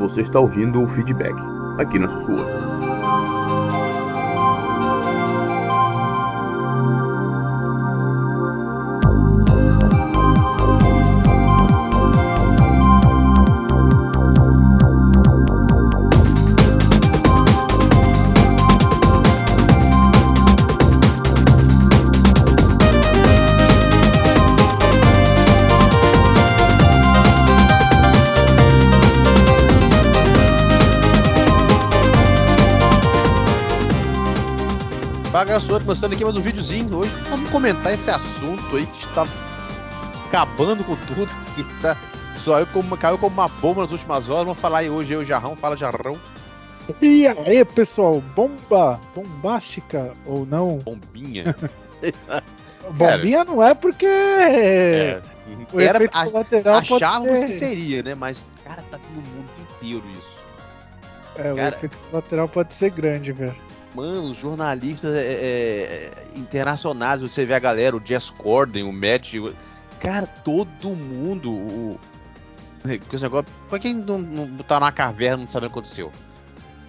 Você está ouvindo o feedback aqui na Sussurra. Começando aqui mais um videozinho hoje. Vamos comentar esse assunto aí que está acabando com tudo. Que tá, só eu como, caiu como uma bomba nas últimas horas. Vamos falar aí hoje, eu, Jarrão. Fala, Jarrão. E aí, pessoal, bomba bombástica ou não? Bombinha. Bombinha não é porque. É, o era, efeito colateral achávamos que seria, né? Mas, cara, tá no mundo inteiro isso. É, cara, o efeito colateral pode ser grande, velho mano, jornalistas é, é, internacionais, você vê a galera, o Jess Corden, o Matt, cara, todo mundo, o, esse negócio, pra quem não, não tá na caverna não sabe o que aconteceu.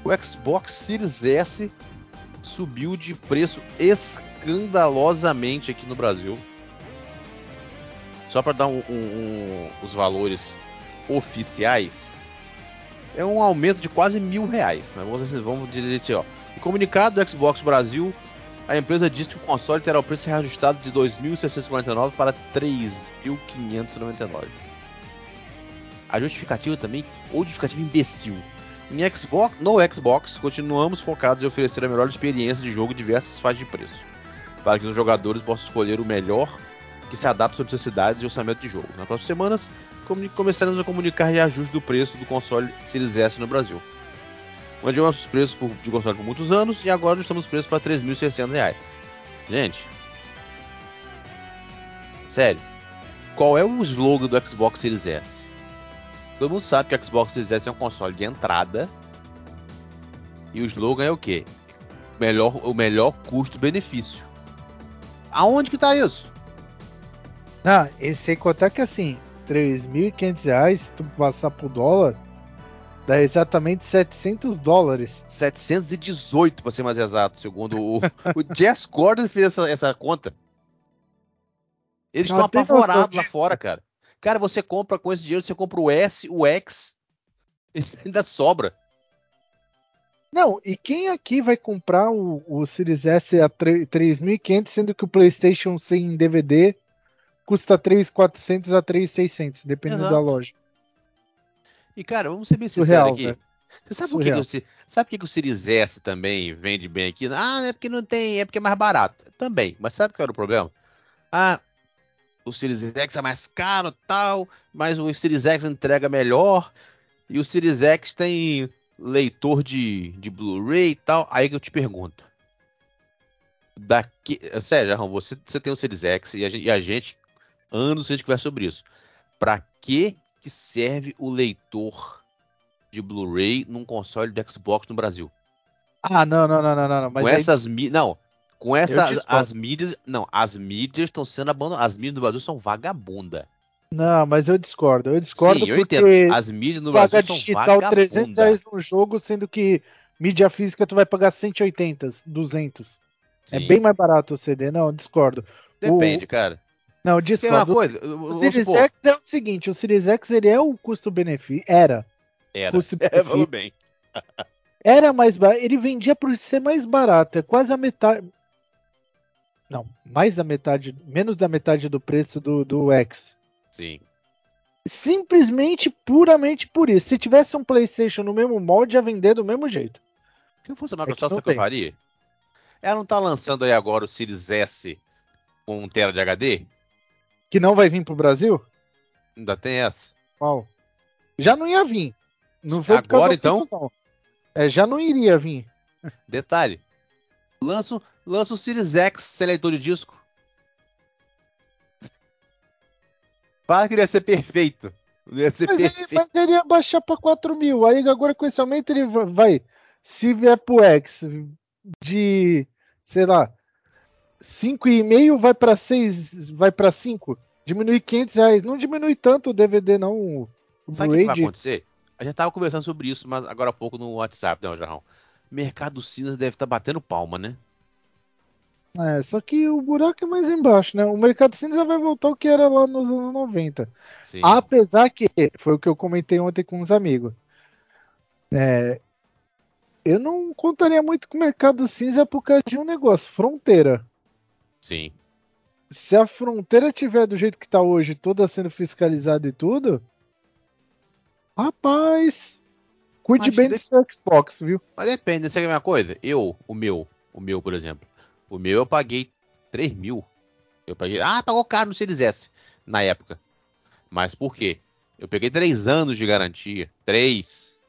O Xbox Series S subiu de preço escandalosamente aqui no Brasil. Só para dar um, um, um, os valores oficiais, é um aumento de quase mil reais. Mas vamos, vamos dizer assim, ó. Em comunicado do Xbox Brasil, a empresa disse que o console terá o preço reajustado de 2.649 para 3.599. A justificativa também, ou justificativa imbecil. Em Xbox, no Xbox, continuamos focados em oferecer a melhor experiência de jogo em diversas faixas de preço, para que os jogadores possam escolher o melhor que se adapte às necessidades e orçamento de jogo. Nas próximas semanas, começaremos a comunicar reajuste do preço do console Series S no Brasil. Mantivemos os preços por, de console por muitos anos e agora estamos preços para 3.600 reais. Gente, sério, qual é o slogan do Xbox Series S? Todo mundo sabe que o Xbox Series S é um console de entrada e o slogan é o quê? Melhor, o melhor custo-benefício. Aonde que tá isso? Ah, e sem contar que assim, 3.500 reais, tu passar pro dólar, Dá exatamente 700 dólares. 718, para ser mais exato, segundo o, o Jess Gordon fez essa, essa conta. Eles estão apavorados lá fora, cara. Cara, você compra com esse dinheiro, você compra o S, o X, isso ainda sobra. Não, e quem aqui vai comprar o, o Series S a 3.500, sendo que o PlayStation sem DVD custa 3.400 a 3.600, dependendo Exato. da loja. E, cara, vamos ser bem sinceros aqui. Né? Você sabe por que, que, sabe por que, o Series S também vende bem aqui? Ah, é porque não tem, é porque é mais barato. Também, mas sabe qual era o problema? Ah, o Series X é mais caro tal, mas o Series X entrega melhor. E o Series X tem leitor de, de Blu-ray e tal. Aí que eu te pergunto. Daqui, sério, você, você tem o Series X e a gente, e a gente anos a gente conversa sobre isso. Pra que que serve o leitor de Blu-ray num console do Xbox no Brasil? Ah, não, não, não, não, não. Com aí... essas não, com essas as mídias, não, as mídias estão sendo abandonadas. As mídias do Brasil são vagabunda. Não, mas eu discordo. Eu discordo Sim, eu entendo. As mídias no Brasil são vagabunda. 300 reais no jogo, sendo que mídia física tu vai pagar 180, 200. Sim. É bem mais barato o CD. Não, discordo. Depende, o... cara. Não, discordo. Coisa, o Series supor. X é o seguinte, o Series X ele é o custo-benefício, era. Era, é, falou bem. era mais barato, ele vendia por ser mais barato, é quase a metade... Não, mais da metade, menos da metade do preço do, do X. Sim. Simplesmente, puramente por isso. Se tivesse um PlayStation no mesmo molde, ia vender do mesmo jeito. Se eu fosse a Microsoft, é que, que eu faria? Ela não tá lançando aí agora o Series S com 1 TB de HD? Que não vai vir pro Brasil? Ainda tem essa. Qual? Já não ia vir. Não foi Agora então? não. É, já não iria vir. Detalhe. Lança, lança o Series X sem leitor de disco. Fala que ele ia ser perfeito. Ia ser mas, perfeito. Ele, mas ele ia baixar pra 4 mil. Aí agora com esse aumento ele vai. Se vier pro X de, sei lá, 5,5 vai para 6, vai para 5. Diminui 500 reais. Não diminui tanto o DVD, não. O Sabe o que vai acontecer? A gente tava conversando sobre isso, mas agora há pouco no WhatsApp, né, Jarrão? Mercado cinza deve estar tá batendo palma, né? É, só que o buraco é mais embaixo, né? O mercado cinza vai voltar ao que era lá nos anos 90. Sim. Apesar que, foi o que eu comentei ontem com uns amigos. É, eu não contaria muito com o mercado cinza por causa de um negócio, fronteira. Sim. Se a fronteira tiver do jeito que tá hoje, toda sendo fiscalizada e tudo, rapaz, cuide Mas bem de- do seu Xbox, viu? Mas depende, sabe a mesma coisa? Eu, o meu, o meu, por exemplo. O meu eu paguei 3 mil. Eu paguei. Ah, pagou caro no Series S na época. Mas por quê? Eu peguei 3 anos de garantia. 3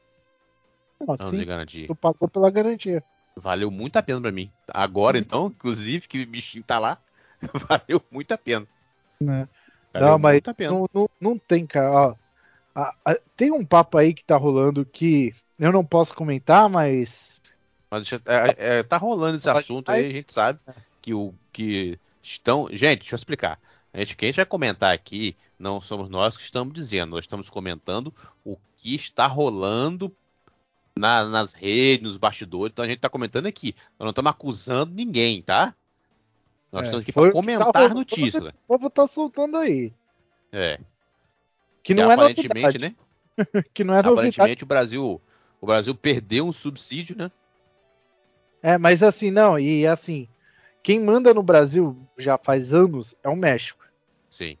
Não, anos de sim, garantia. tu pagou pela garantia. Valeu muito a pena pra mim. Agora, então, inclusive, que o bichinho tá lá, valeu muito a pena. Né? Valeu Não, mas pena. Não, não, não tem, cara. ó. A- a- tem um papo aí que tá rolando que eu não posso comentar, mas. Mas deixa- é- é, tá rolando esse assunto aí, a gente sabe que o que estão. Gente, deixa eu explicar. A gente, quem vai comentar aqui não somos nós que estamos dizendo, nós estamos comentando o que está rolando na- nas redes, nos bastidores. Então a gente está comentando aqui. Nós não estamos acusando ninguém, tá? Nós É, estamos aqui para tá comentar a notícia. O povo tá soltando aí. É. Que E não é aparentemente, novidade. né? Que não é novidade. Aparentemente o Brasil, o Brasil perdeu um subsídio, né? É, mas assim, não, e assim, quem manda no Brasil já faz anos é o México. Sim.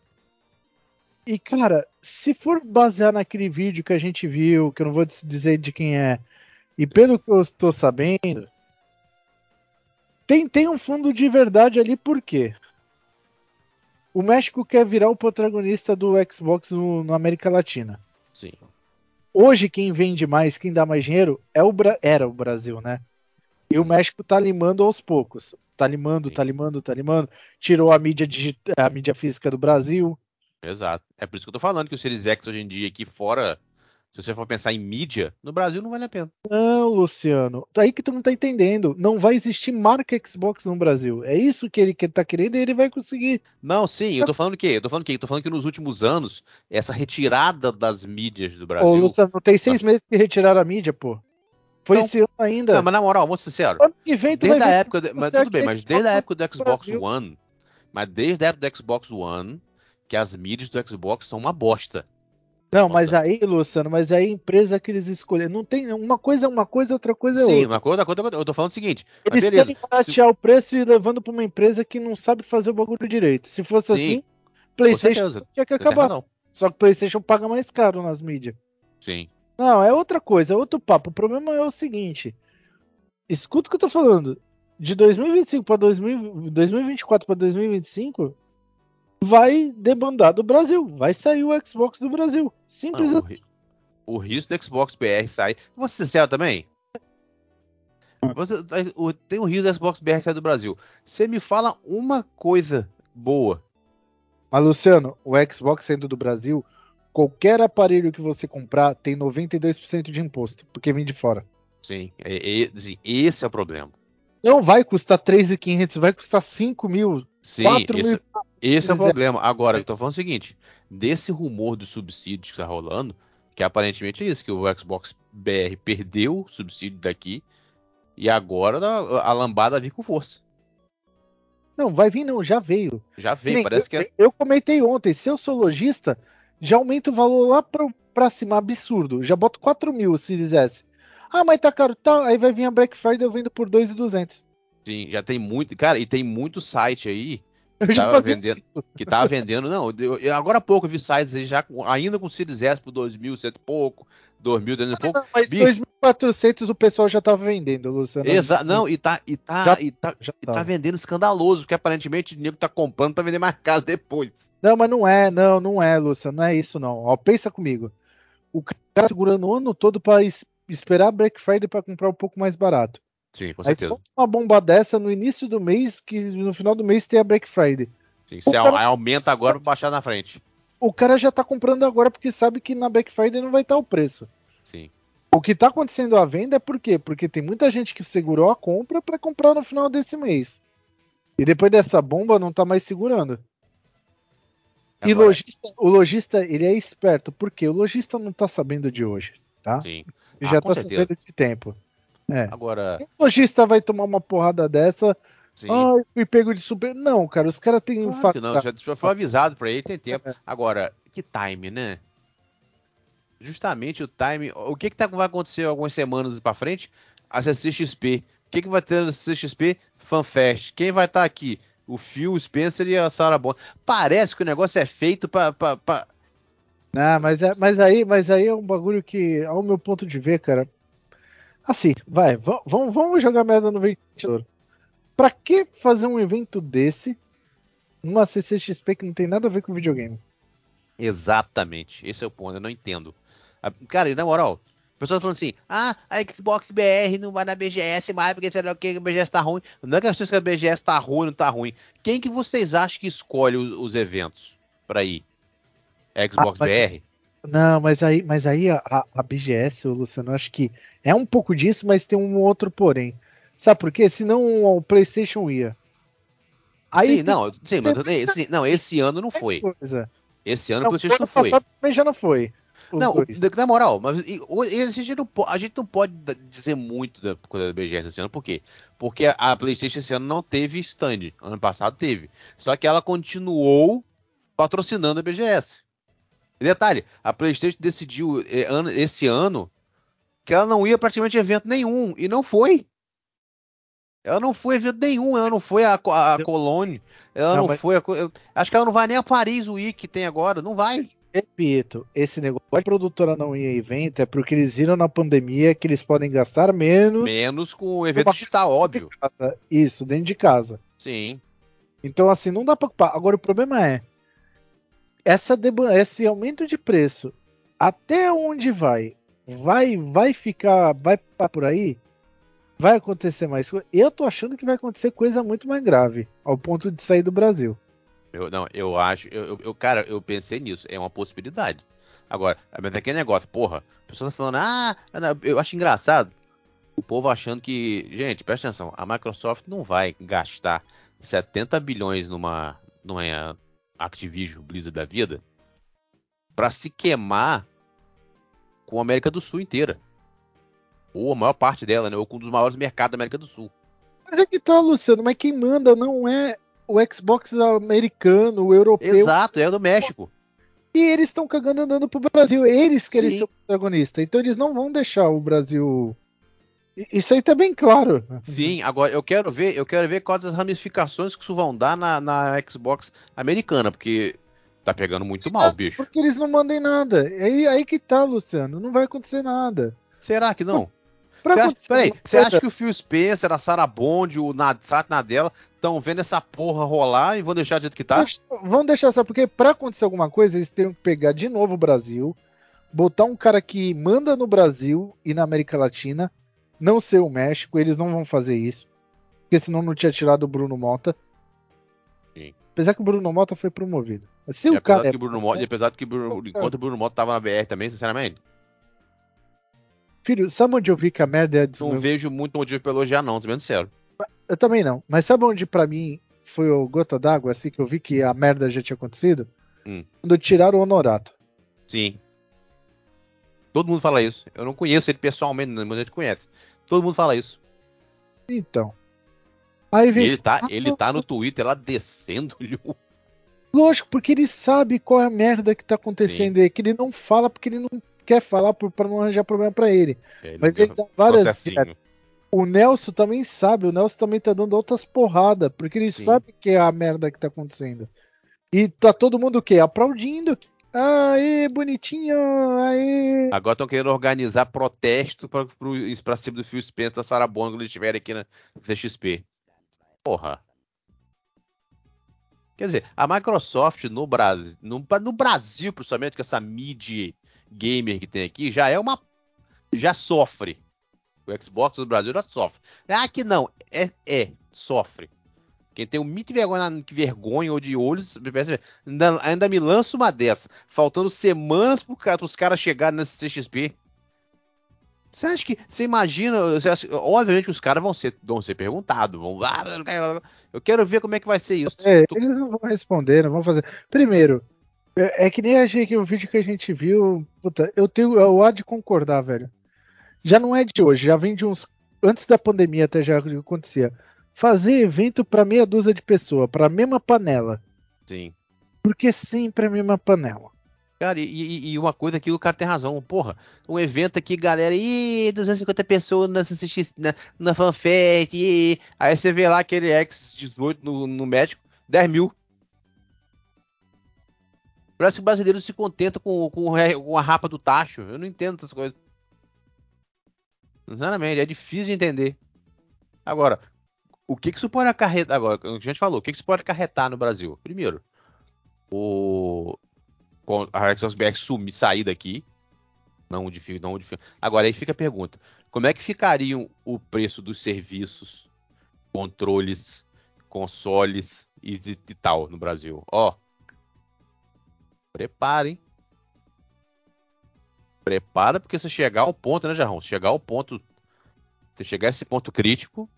E, cara, se for basear naquele vídeo que a gente viu, que eu não vou dizer de quem é, e pelo que eu estou sabendo, tem, tem um fundo de verdade ali, por quê? O México quer virar o protagonista do Xbox no, na América Latina. Sim. Hoje, quem vende mais, quem dá mais dinheiro, é o Bra- era o Brasil, né? E o México tá limando aos poucos. Tá limando, Sim. tá limando, tá limando. Tirou a mídia, a mídia física do Brasil. Exato. É por isso que eu tô falando que o Series X hoje em dia aqui fora, se você for pensar em mídia, no Brasil não vale a pena. Não, Luciano. Daí que tu não tá entendendo. Não vai existir marca Xbox no Brasil. É isso que ele que tá querendo e ele vai conseguir. Não, sim, eu tô falando o quê? Eu tô falando o quê? Eu tô falando que nos últimos anos, essa retirada das mídias do Brasil. Ô, Luciano, tem seis Nossa. meses que retiraram a mídia, pô. Foi Não. esse ano ainda. Não, mas na moral, vamos ser sincero. Ano que vem tu Desde a época, de- mas tudo bem, mas desde a época do Xbox Brasil. One, mas desde a época do Xbox One, que as mídias do Xbox são uma bosta. Não, Nossa. mas aí, Luciano, mas aí a empresa que eles escolheram. Não tem. Uma coisa é uma coisa, outra coisa é Sim, outra. uma coisa, outra coisa, eu tô falando o seguinte. Eles beleza, querem baratear o preço e levando pra uma empresa que não sabe fazer o bagulho direito. Se fosse Sim, assim, PlayStation tinha que acabar. razão. Só que o PlayStation paga mais caro nas mídias. Sim. Não, é outra coisa, é outro papo. O problema é o seguinte: escuta o que eu tô falando. De 2025 para 2024 para 2025, vai debandar do Brasil. Vai sair o Xbox do Brasil. Simples Não, assim. o risco do Xbox BR sair. Vou ser sincero também. Você- o- tem o risco do Xbox BR sair do Brasil. Você me fala uma coisa boa. Mas, Luciano, o Xbox sendo do Brasil, qualquer aparelho que você comprar tem 92% de imposto, porque vem de fora. Sim, é- é- esse é o problema. Não vai custar 3.500, vai custar 5 mil, Sim, 4 esse, mil. Esse é o é. problema. Agora, eu tô falando o seguinte: desse rumor do subsídio que tá rolando, que aparentemente é isso, que o Xbox BR perdeu o subsídio daqui, e agora a, lambada vir com força. Não, vai vir não, já veio. Já Que veio, nem parece que eu, é. eu comentei ontem, se eu sou lojista, já aumenta o valor lá pra, pra cima, absurdo. Já boto 4 mil o Series S. Ah, mas tá caro, tá. Aí vai vir a Black Friday eu vendo por 2,200. Sim, já tem muito. Cara, e tem muito site aí Eu já Tava vendendo. isso. que tava vendendo. Não, eu- eu- agora há pouco eu vi sites aí já com- ainda com Series S por 2.000, cento e pouco, 2.000, 200 e pouco. Não, mas Bicho. 2.400 o pessoal já tava vendendo, Luciano. Exa não, e tá, e tá, Já- e tá, já e tá vendendo escandaloso, porque aparentemente o nego tá comprando pra vender mais caro depois. Não, mas não é, não, não é, Luciano, não é isso não. Ó, pensa comigo. O cara segurando o ano todo es- esperar Black Friday pra comprar um pouco mais barato. Sim, com Aí certeza. solta uma bomba dessa no início do mês, que no final do mês tem a Black Friday. Sim, você cara- aí aumenta agora pra baixar na frente. O cara já tá comprando agora porque sabe que na Black Friday não vai estar o preço. Sim. O que tá acontecendo à venda é por quê? Porque tem muita gente que segurou a compra pra comprar no final desse mês. E depois dessa bomba não tá mais segurando. E Agora, lojista, o lojista, ele é esperto, porque o lojista não tá sabendo de hoje. tá? Sim. Já Ah, com tá certeza. sabendo de tempo. É. Agora, O lojista vai tomar uma porrada dessa. sim. Ai, fui pego de super. Não, cara, os caras têm um fato. não, já, já foi avisado pra ele, tem tempo. É. Agora, que time, né? Justamente o time. O que que tá, vai acontecer algumas semanas pra frente? A CCXP. O que que vai ter na CCXP? FanFest. Quem vai estar aqui? O Phil Spencer e a Sarah Bond. Parece que o negócio é feito pra. pra, pra- Não, mas, é, mas, aí, mas aí é um bagulho que, ao meu ponto de ver, cara. Assim, vai, va- vamos, vamos jogar merda no ventilador. Pra que fazer um evento desse numa CCXP que não tem nada a ver com videogame? Exatamente. Esse é o ponto. Eu não entendo. Cara, e na moral, o pessoal tá falando assim: ah, a Xbox BR não vai na BGS mais porque o que, a BGS tá ruim. Não é questão se a BGS tá ruim ou não tá ruim. Quem que vocês acham que escolhe os, os eventos pra ir? Xbox Ah, BR? Não, mas aí, mas aí a, a- BGS, ô Luciano, acho que é um pouco disso, mas tem um outro porém. Sabe por quê? Senão o PlayStation ia. Aí sim, não, sim, mas esse, não, esse ano não foi. Coisa. Esse ano Não, o PlayStation não foi. também já não foi. Não, dois. o- na moral, mas o- a, gente não, a gente não pode dizer muito da coisa da BGS esse ano, por quê? Porque a, a PlayStation esse ano não teve stand, ano passado teve. Só que ela continuou patrocinando a BGS. E detalhe, a PlayStation decidiu eh, esse ano que ela não ia praticamente a evento nenhum, e não foi. Ela não foi a evento nenhum, ela não foi a, a Eu- Cologne, ela Não, não mas- foi a. Acho que ela não vai nem a Paris Week que tem agora, não vai. Repito, esse negócio de produtora não ir a evento é porque eles viram na pandemia que eles podem gastar menos Menos com o evento digital, óbvio. de casa. Isso, dentro de casa. Sim. Então, assim, não dá pra culpar. Agora, o problema é essa esse aumento de preço. Até onde vai? Vai vai ficar, vai por aí? Vai acontecer mais? Eu tô achando que vai acontecer coisa muito mais grave, ao ponto de sair do Brasil. Eu, não, eu acho. Eu, eu- cara, eu pensei nisso. É uma possibilidade. Agora, mas aquele negócio, porra, a pessoa tá falando, ah, eu acho engraçado. O povo achando que. Gente, presta atenção, a Microsoft não vai gastar 70 bilhões numa, numa Activision Blizzard da vida pra se queimar com a América do Sul inteira. Ou a maior parte dela, né? Ou com um dos maiores mercados da América do Sul. Mas é que tá, Luciano, mas quem manda não é o Xbox americano, o europeu. Exato, é do México. E eles estão cagando andando pro Brasil. Eles querem Sim. ser o protagonista. Então eles não vão deixar o Brasil. Isso aí tá bem claro. Sim, agora eu quero ver, eu quero ver quais as ramificações que isso vão dar na, na Xbox americana, porque tá pegando muito mal, bicho. Porque eles não mandem nada. É Aí, aí que tá, Luciano. Não vai acontecer nada. Será que não? Pra Você acha, peraí, você acha que o Phil Spencer, a Sarah Bond, o Nad- Sat Nadella estão vendo essa porra rolar e vão deixar do jeito que tá? Vamos deixar só, porque pra acontecer alguma coisa, eles teriam que pegar de novo o Brasil, botar um cara que manda no Brasil e na América Latina, não ser o México, eles não vão fazer isso. Porque senão não tinha tirado o Bruno Mota. Sim. Apesar que o Bruno Mota foi promovido. Se E o apesar cara. é que Bruno Mota, e apesar que Bruno, enquanto o Bruno Mota tava na BR também, sinceramente, Filho, sabe onde eu vi que a merda é não vejo muito motivo pra elogiar não, tô bem sério. Eu também não. Mas sabe onde pra mim foi o gota d'água, assim, que eu vi que a merda já tinha acontecido? Hum. Quando tiraram o Honorato. Sim. Todo mundo fala isso. Eu não conheço ele pessoalmente, mas a gente conhece. Todo mundo fala isso. Então. Aí vem. ele tá, ele tá no Twitter lá descendo-lhe o Lógico, porque ele sabe qual é a merda que tá acontecendo aí, que ele não fala porque ele não quer falar pra não arranjar problema pra ele. Ele Mas ele dá várias. O Nelson também sabe, o Nelson também tá dando outras porradas, porque ele Sim. sabe que é a merda que tá acontecendo. E tá todo mundo o quê? Aplaudindo. Aê, bonitinho, aê. Agora estão querendo organizar protesto isso pra cima do Phil Spencer da Sarah Bond quando eles estiverem aqui na CXP. Porra. Quer dizer, a Microsoft no Brasil, no, no Brasil, principalmente com essa mid gamer que tem aqui, já é uma. já sofre. O Xbox do Brasil já sofre. Ah, que não. É, é sofre. Quem tem um mito vergonha, que vergonha ou de olhos, ainda, ainda me lança uma dessa. Faltando semanas pro cara, pros caras chegarem nesse CXP. Você acha que. Você imagina. Obviamente os caras vão ser, vão ser perguntados. Vão, ah, eu quero- ver como é que vai ser isso. É, Tô- eles não vão responder, não vão fazer. Primeiro, É, é que nem a gente, o vídeo que a gente viu. Puta, eu tenho. Eu há de concordar, velho. Já não é de hoje, já vem de uns. Antes da pandemia até já acontecia. Fazer evento pra meia dúzia de pessoas, pra mesma panela. Sim. Porque sempre a mesma panela. Cara, e, e- e uma coisa que o cara tem razão. Porra, um evento aqui, galera, ih, 250 pessoas na, na, na fanfest, ih. aí você vê lá aquele X18 no, no médico, 10 mil. Parece que o brasileiro se contenta com, com, com a rapa do tacho. Eu não entendo essas coisas. Sinceramente, é difícil de entender. Agora, o que, que isso pode acarretar? Agora, a gente falou, o que, que isso pode acarretar no Brasil? Primeiro, o a BR sumir, sair daqui. Não fio, não fio. Agora aí fica a pergunta: como é que ficariam o preço dos serviços, controles, consoles e, e- e tal no Brasil? Ó, prepara, hein? Prepara, porque se chegar ao ponto, né, Jarrão? Se chegar ao ponto, se chegar a esse ponto crítico,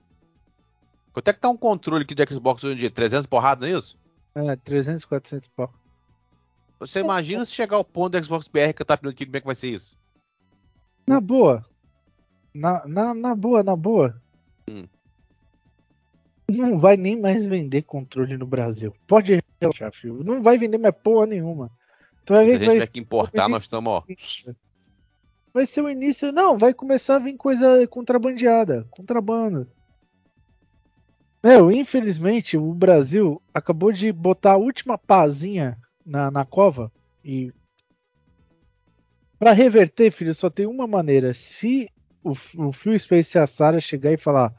quanto é que tá um controle aqui de Xbox hoje em dia? 300 porrada, não é isso? É, 300, 400 pau. Você imagina se chegar ao ponto do Xbox BR que eu tá pedindo aqui, como é que vai ser isso? Na boa. Na, na, na boa, na boa. Hum. Não vai nem mais vender controle no Brasil. Pode relaxar, filho. Não vai vender mais porra nenhuma. Tu vai Se ver a que gente vai, tiver que importar, nós estamos, ó. vai ser o início. Não, vai começar a vir coisa contrabandeada. Contrabando. Meu, infelizmente, o Brasil acabou de botar a última pazinha na, na cova e Pra reverter, filho, só tem uma maneira. Se o, o Phil Space e a Sarah chegar e falar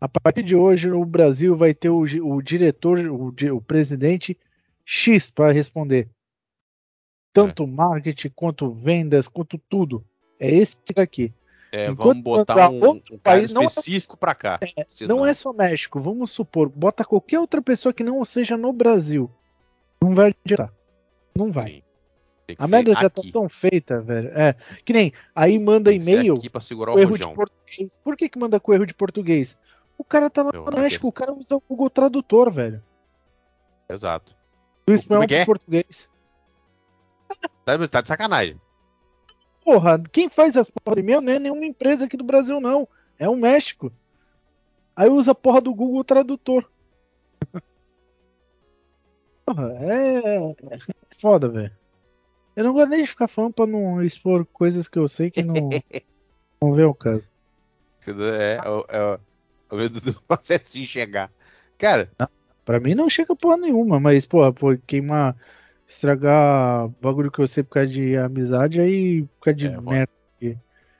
a partir de hoje o Brasil vai ter o, o diretor, o, o presidente X para responder. Tanto marketing, quanto vendas, quanto tudo. É esse aqui. É, vamos botar um, um cara é- específico pra cá. Não é só México, vamos supor, bota qualquer outra pessoa que não seja no Brasil. Não vai adiantar. Não vai. Sim. A merda já tá aqui. tão feita, velho. É, que nem aí manda e-mail aqui pra segurar com o erro de português. Por que, que manda com erro de português? O cara tá lá no México, o cara usa o Google Tradutor, velho. Exato. Do espanhol é é? pro português. Tá, tá de sacanagem. Porra, quem faz as porra de e-mail não é nenhuma empresa aqui do Brasil, não. É o México. Aí usa a porra do Google Tradutor. Porra, é. é foda, velho. Eu não gosto nem de ficar falando pra não expor coisas que eu sei que não. não vê o caso. Você não- É, é, o- é, o- é o medo do processinho chegar. Cara, Pra mim não chega porra nenhuma, mas, porra, pô, queimar, estragar bagulho que eu sei por causa de amizade, aí por causa de É, merda.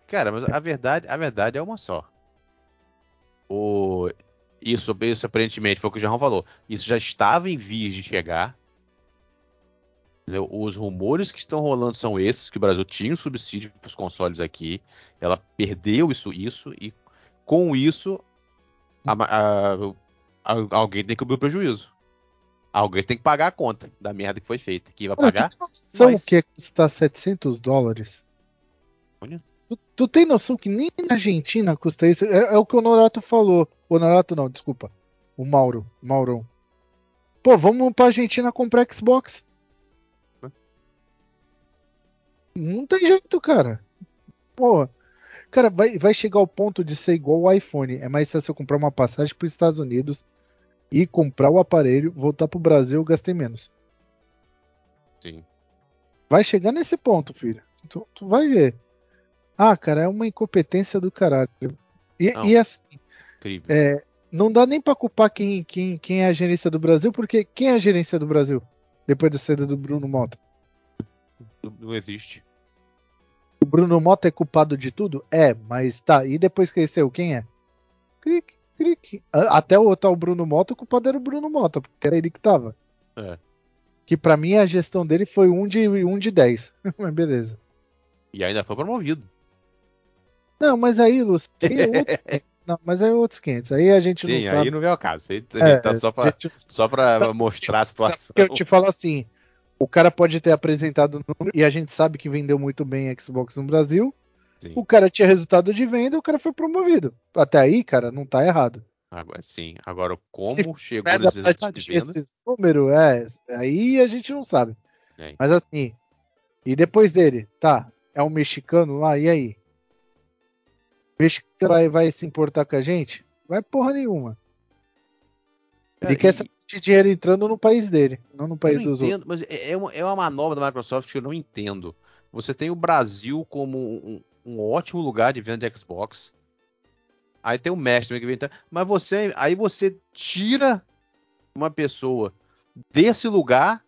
cara, mas a verdade, a verdade é uma só. O, isso, isso aparentemente foi o que o Jarrão falou. Isso já estava em vias de chegar. Os rumores que estão rolando são esses, que o Brasil tinha um subsídio para os consoles aqui. Ela perdeu isso, isso e com isso a- a- a- alguém tem que cobrir o prejuízo. Alguém tem que pagar a conta da merda que foi feita. Quem vai pagar? tu tem noção que é custar 700 dólares? Olha. Tu, tu tem noção que nem na Argentina custa isso? É, é o que o Norato falou. O Norato não, desculpa. O Mauro. Maurão. Pô, vamos pra Argentina comprar Xbox. Não tem jeito, cara. Pô. Cara, vai, vai chegar ao ponto de ser igual o iPhone. É mais fácil eu comprar uma passagem para os Estados Unidos e comprar o aparelho, voltar pro Brasil, eu gastei menos. Sim. Vai chegar nesse ponto, filho. Tu, tu vai ver. Ah, cara, é uma incompetência do caralho. E, Não. e assim, Incrível. é, não dá nem pra culpar quem, quem, quem é a gerência do Brasil, porque quem é a gerência do Brasil? Depois da saída do Bruno Mota. Não, existe. O Bruno Mota é culpado de tudo? É, mas tá. E depois que ele saiu, quem é? Clique, clique. Até o tal Bruno Mota, o culpado era o Bruno Mota, porque era ele que tava. É. Que pra mim a gestão dele foi um de, um de 10. mas beleza. E ainda foi promovido. Não, mas aí, Lúcio, aí é outro... não, mas aí é outros 500. Aí a gente Sim, não aí sabe. não é o caso. Aí a É, gente tá só pra, gente- só pra mostrar a situação. Eu te falo assim, o cara pode ter apresentado o número e a gente sabe que vendeu muito bem Xbox no Brasil. Sim. O cara tinha resultado de venda, o cara foi promovido. Até aí, cara, não tá errado. Agora, sim. Agora, como Se chegou nesse pra resultado de venda? esse número, é, aí a gente não sabe. É. Mas assim, e depois dele, tá, é um mexicano lá, e aí? O mexicano vai, vai se importar com a gente? Vai porra nenhuma. Ele Cara, quer e- saber de dinheiro entrando no país dele, não no país não dos entendo, mas é é uma, é uma manobra da Microsoft que eu não entendo. Você tem o Brasil como um, um ótimo lugar de venda de Xbox. Aí tem o também que vem. tá- Mas você, aí você tira uma pessoa desse lugar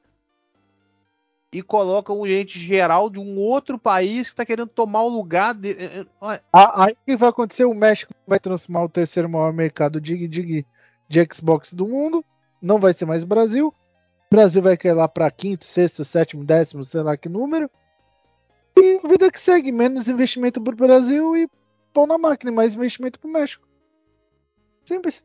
e coloca um gente geral de um outro país que está querendo tomar o lugar de. olha, Ah, Aí o que vai acontecer? O México vai transformar o terceiro maior mercado de, de, de Xbox do mundo. Não vai ser mais Brasil. O Brasil vai cair lá para quinto, sexto, sétimo, décimo, sei lá que número. E a vida que segue. Menos investimento pro Brasil e pão na máquina. Mais investimento pro México. Simples.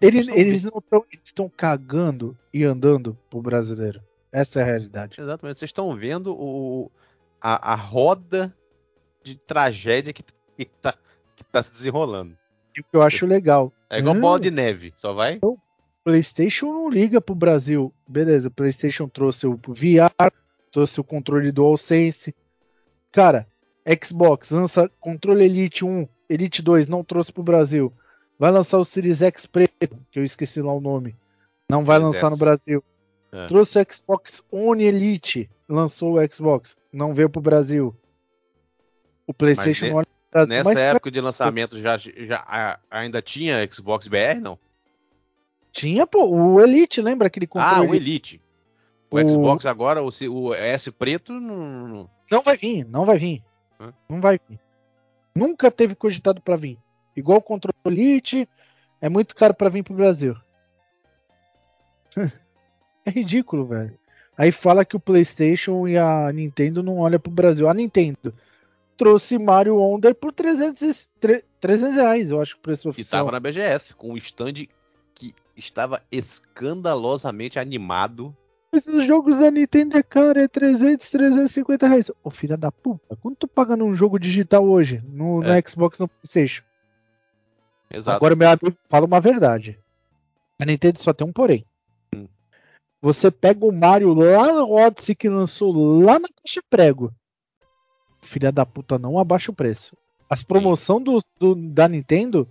Eles, eles não estão. Cagando e andando pro brasileiro. Essa é a realidade. Exatamente. Vocês estão vendo o, a, a roda de tragédia que, que, tá, que tá se desenrolando. E o que eu acho legal. É igual Hum. bola de neve, só vai. PlayStation não liga pro Brasil. Beleza, o PlayStation trouxe o VR, trouxe o controle DualSense. Cara, Xbox lança controle Elite 1, Elite 2, não trouxe pro Brasil. Vai lançar o Series X preto, que eu esqueci lá o nome. Não vai Series lançar no. Brasil. É. Trouxe o Xbox One Elite, lançou o Xbox, não veio pro Brasil. O PlayStation ne- não olha pro Brasil. Nessa Mas época de lançamento já, já ainda tinha Xbox BR, não? tinha, pô, o Elite, lembra aquele Ah, controle? o Elite. O, O- Xbox agora, o, o S preto, não, não- vai vir, não vai vir. Hã? Não vai vir. Nunca teve cogitado pra vir. Igual o controle Elite, é muito caro pra vir pro Brasil. é ridículo, velho. Aí fala que o PlayStation e a Nintendo não olham pro Brasil. A Nintendo trouxe Mario Wonder por 300, e- tre- 300 reais, eu acho que o preço oficial. estava na BGS, com um stand que estava escandalosamente animado. Mas os jogos da Nintendo é caro, é 300, 350 reais. Ô filha da puta, quanto tu paga num jogo digital hoje? No, no É. Xbox no PlayStation? Exato. Agora, meu amigo, fala uma verdade. A Nintendo só tem um porém. Hum. Você pega o Mario lá no Odyssey que lançou lá na caixa prego. Filha da puta, não abaixa o preço. As promoção do, do- da Nintendo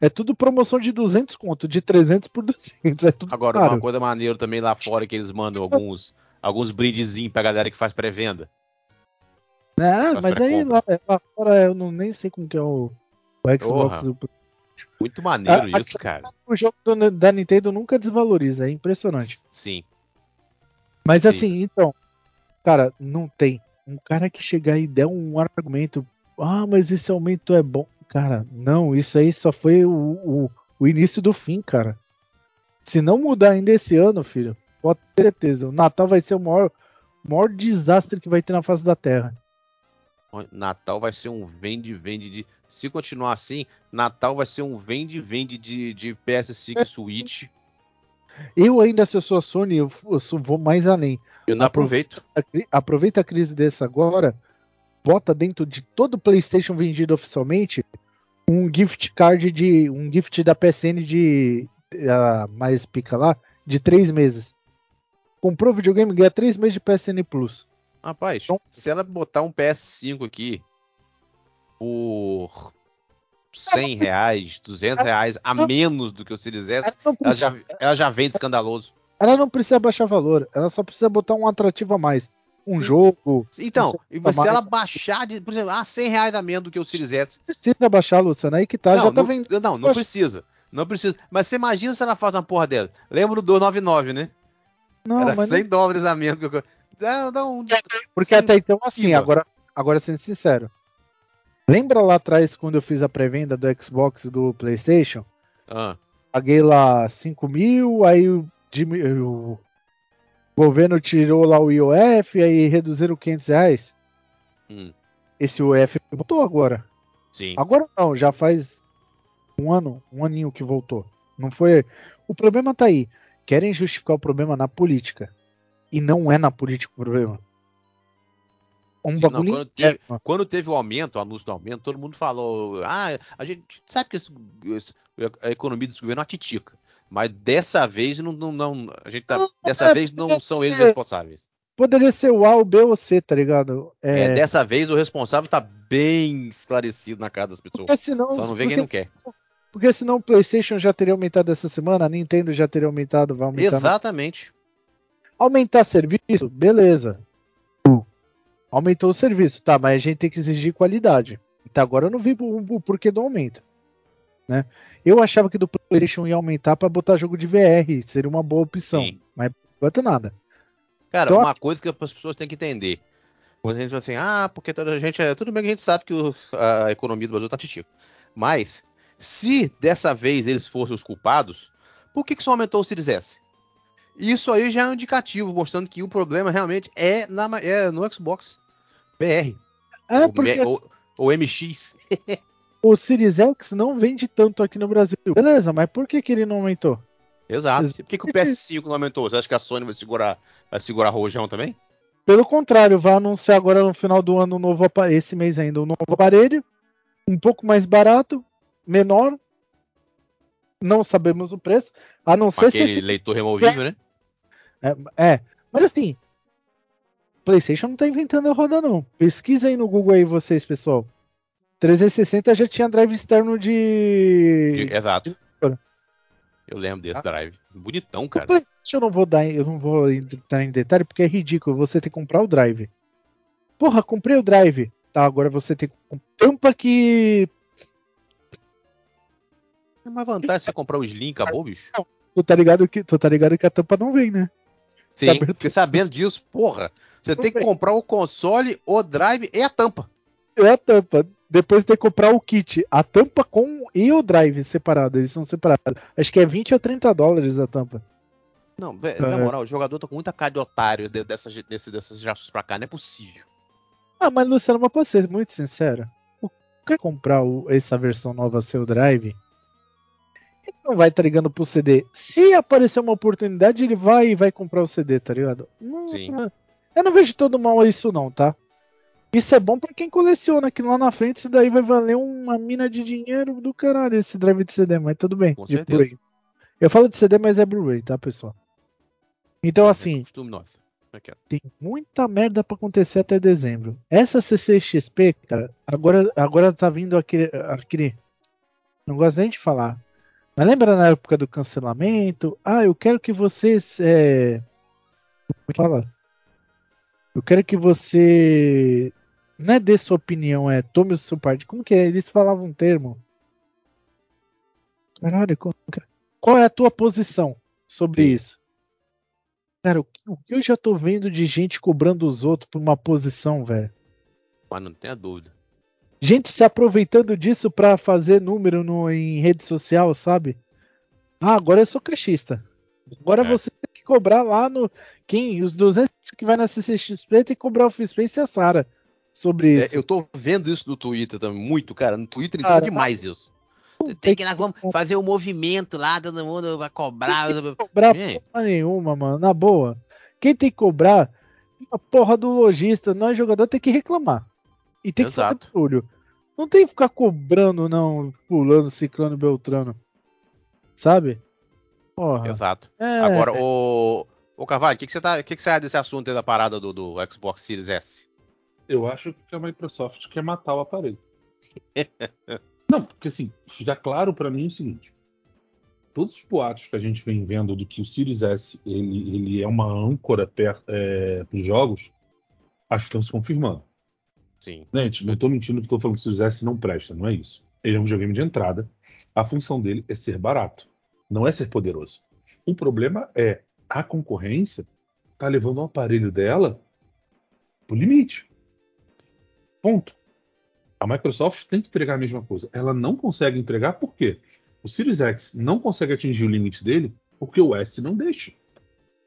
é tudo promoção de 200 conto, de 300 por 200. É tudo Agora, caro. uma coisa maneira também lá fora que eles mandam alguns, alguns brindezinhos pra galera que faz pré-venda. É, Faz mas aí pré-compra. lá, lá fora eu não, nem sei como que é o, o Xbox. O, Muito maneiro Ah, isso, cara. o jogo do- da Nintendo nunca desvaloriza, é impressionante. Sim. Mas Sim. assim, então, cara, não tem. Um cara que chegar e der um argumento, ah, mas esse aumento é bom. Cara, não, isso aí só foi o, o, o início do fim, cara. Se não mudar ainda esse ano, filho, pode ter certeza. O Natal vai ser o maior, maior desastre que vai ter na face da Terra. Natal vai ser um vende-vende de. Se continuar assim, Natal vai ser um vende-vende de, de PS5 e Switch. Eu ainda, se eu sou a Sony, eu, eu vou mais além. Eu não aproveito. a cri- aproveita a crise dessa agora, bota dentro de todo PlayStation vendido oficialmente um gift card de um gift da PSN de ah, mais pica lá de três meses. Comprou o videogame ganha três meses de PSN Plus. Rapaz, Então- se ela botar um PS5 aqui por 100 reais, 200 reais a menos do que o Series S, Ela ela já, ela já vende escandaloso. ela não precisa baixar valor, ela só precisa botar um atrativo a mais, um jogo. Então, e se ela baixar, de, por exemplo, ah, 100 reais a menos do que o Series S. Precisa baixar, Luciano, aí que tá, não, já tá não, vendendo. não, não precisa. Não precisa. Mas você imagina se ela faz uma porra dela. Lembra do 299, né? Não, Era mas 100 não, dólares a menos. que eu- Dá, dá um... porque Sim, até então assim, Iba. agora, agora sendo sincero. Lembra lá atrás quando eu fiz a pré-venda do Xbox e do PlayStation? Ah, Paguei lá 5 mil, aí o, o governo tirou lá o IOF, aí reduziram 500 reais. hum, Esse IOF voltou agora. sim. Agora não, já faz um ano, um aninho que voltou. Não foi. O problema tá aí. Querem justificar o problema na política. E não é na política o problema. Um Sim, não, quando teve-. Quando teve o aumento, o anúncio do aumento, todo mundo falou: ah, a gente sabe que esse- esse- a economia desse governo é uma titica. Mas dessa vez não, não, não a gente tá, Não, dessa é, vez não são eles responsáveis. Poderia ser o A, o B ou o C, tá ligado? É, É, dessa vez o responsável tá bem esclarecido na cara das pessoas. porque senão, Só não vê quem não quer. senão- Porque senão o PlayStation já teria aumentado essa semana, a Nintendo já teria aumentado, vai aumentar. Exatamente. Aumentar serviço, beleza. Aumentou o serviço, tá, mas a gente tem que exigir qualidade. Até agora eu não vi o, o porquê do aumento. Né? Eu achava que do PlayStation ia aumentar pra botar jogo de VR, seria uma boa opção. Sim. Mas por enquanto nada. Cara, Então- uma coisa que as pessoas têm que entender. Quando a gente fala assim, ah, porque toda a gente. é- Tudo bem que a gente sabe que o- a economia do Brasil tá titico. Mas, se dessa vez eles fossem os culpados, por que, que só aumentou o Series S? Isso aí já é um indicativo, mostrando que o problema realmente é, na, é no Xbox BR. É, ou, porque ou- ou MX. O Series X não vende tanto aqui no Brasil. Beleza, mas por que, que ele não aumentou? Exato. Ex- Por que, que o PS5 não aumentou? Você acha que a Sony vai segurar, vai segurar rojão também? Pelo contrário, vai anunciar agora no final do ano um novo esse mês ainda um novo aparelho, um pouco mais barato, menor. Não sabemos o preço, a não ser se aquele esse leitor removível, né? É, é, mas assim, PlayStation não tá inventando a roda não. Pesquisa aí no Google aí vocês, pessoal. 360 já tinha drive externo de. De- exato. Cara. Eu lembro desse Ah. drive. Bonitão, cara. Eu não vou dar, eu não vou entrar em detalhe porque é ridículo você ter que comprar o drive. Porra, comprei o drive. Tá, agora você tem tampa que É uma vantagem você comprar o Slim, acabou, bicho? tu tá ligado que tu tá ligado que a tampa não vem, né? Sim, fiquei sabendo disso, porra. Você tem que bem. comprar o console, o drive e a tampa. É a tampa. Depois tem que comprar o kit. A tampa com e o drive separado. Eles são separados. Acho que é 20 ou 30 dólares a tampa. Não, na É. moral, o jogador tá com muita cara de otário de- dessa, ge- desse, dessas gerações pra cá, não é possível. Ah, mas Luciano, mas pra ser muito sincero, o cara comprar o- essa versão nova seu drive, ele não vai estar ligando pro CD. Se aparecer uma oportunidade, ele vai e vai comprar o CD, tá ligado? Não, Sim. Eu não vejo todo mal a isso não, tá? Isso é bom pra quem coleciona, que lá na frente isso daí vai valer uma mina de dinheiro do caralho, esse drive de CD, mas tudo bem. Com de certeza. Eu falo de CD, mas é Blu-ray, tá, pessoal? Então, assim, Costume nosso. Tem muita merda pra acontecer até dezembro. Essa CCXP, cara, agora, agora tá vindo aquele, aquele. Não gosto nem de falar. Mas lembra na época do cancelamento? Ah, eu quero que vocês. É... Como é que fala? Eu quero que você. Não é dê sua opinião, é tome o seu parte. Como que é? Eles falavam um termo. Caralho, qual, qual é a tua posição sobre isso? Cara, o que- que eu já tô vendo de gente cobrando os outros por uma posição, velho? Mas não tenha dúvida. Gente se aproveitando disso pra fazer número no, em rede social, sabe? Ah, agora eu sou caixista. Agora É. você tem que cobrar lá no. Quem? Os 200 que vai na CCXP tem que cobrar o Free Space e a Sara sobre É, isso. eu tô vendo isso no Twitter também, muito, cara. No Twitter Cara, então demais isso. tem Tem que nós vamos fazer um movimento lá, todo mundo vai cobrar. cobrar Gente. porra nenhuma, mano. Na boa. Quem tem que cobrar é a porra do lojista. Nós, jogador, tem que reclamar. E tem que Exato. fazer barulho. Não tem que ficar cobrando, não, pulando, ciclano, beltrano. Sabe? Porra. Exato. É, Agora, o. Ô Carvalho, o que, que você tá, que, que você acha desse assunto aí da parada do, do Xbox Series S? Eu acho que a Microsoft quer matar o aparelho. Não, porque assim, fica claro pra mim o seguinte: todos os boatos que a gente vem vendo do que o Series S ele, ele é uma âncora para os jogos, acho que estão se confirmando. Sim. Gente, não estou mentindo que estou falando que o Series S não presta, não é isso. Ele é um videogame de entrada. A função dele é ser barato, não é ser poderoso. O problema é a concorrência tá levando o aparelho dela pro limite. Ponto. A Microsoft tem que entregar a mesma coisa. Ela não consegue entregar por quê? O Series X não consegue atingir o limite dele porque o S não deixa.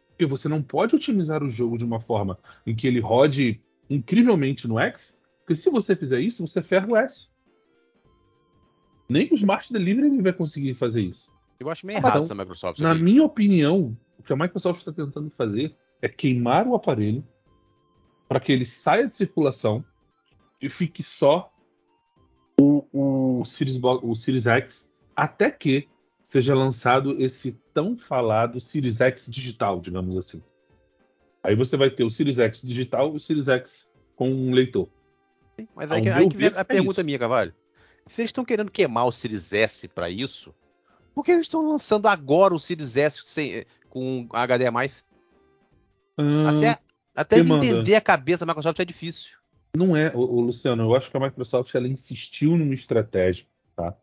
Porque você não pode otimizar o jogo de uma forma em que ele rode incrivelmente no X, porque se você fizer isso, você ferra o S. Nem o Smart Delivery ele vai conseguir fazer isso. Eu acho meio Ah, errado então, essa Microsoft. Na minha opinião, o que a Microsoft está tentando fazer é queimar o aparelho para que ele saia de circulação e fique só o, o, Series, o Series X até que seja lançado esse tão falado Series X digital, digamos assim. Aí você vai ter o Series X digital e o Series X com um leitor. Mas aí, aí que vem a é pergunta isso. minha, Cavalho. Se eles estão querendo queimar o Series S pra isso, por que eles estão lançando agora o Series S sem, com HD a mais? Ah, Até, até entender a cabeça da Microsoft é difícil. Não é, o, Luciano, eu acho que a Microsoft ela insistiu numa estratégia, tá?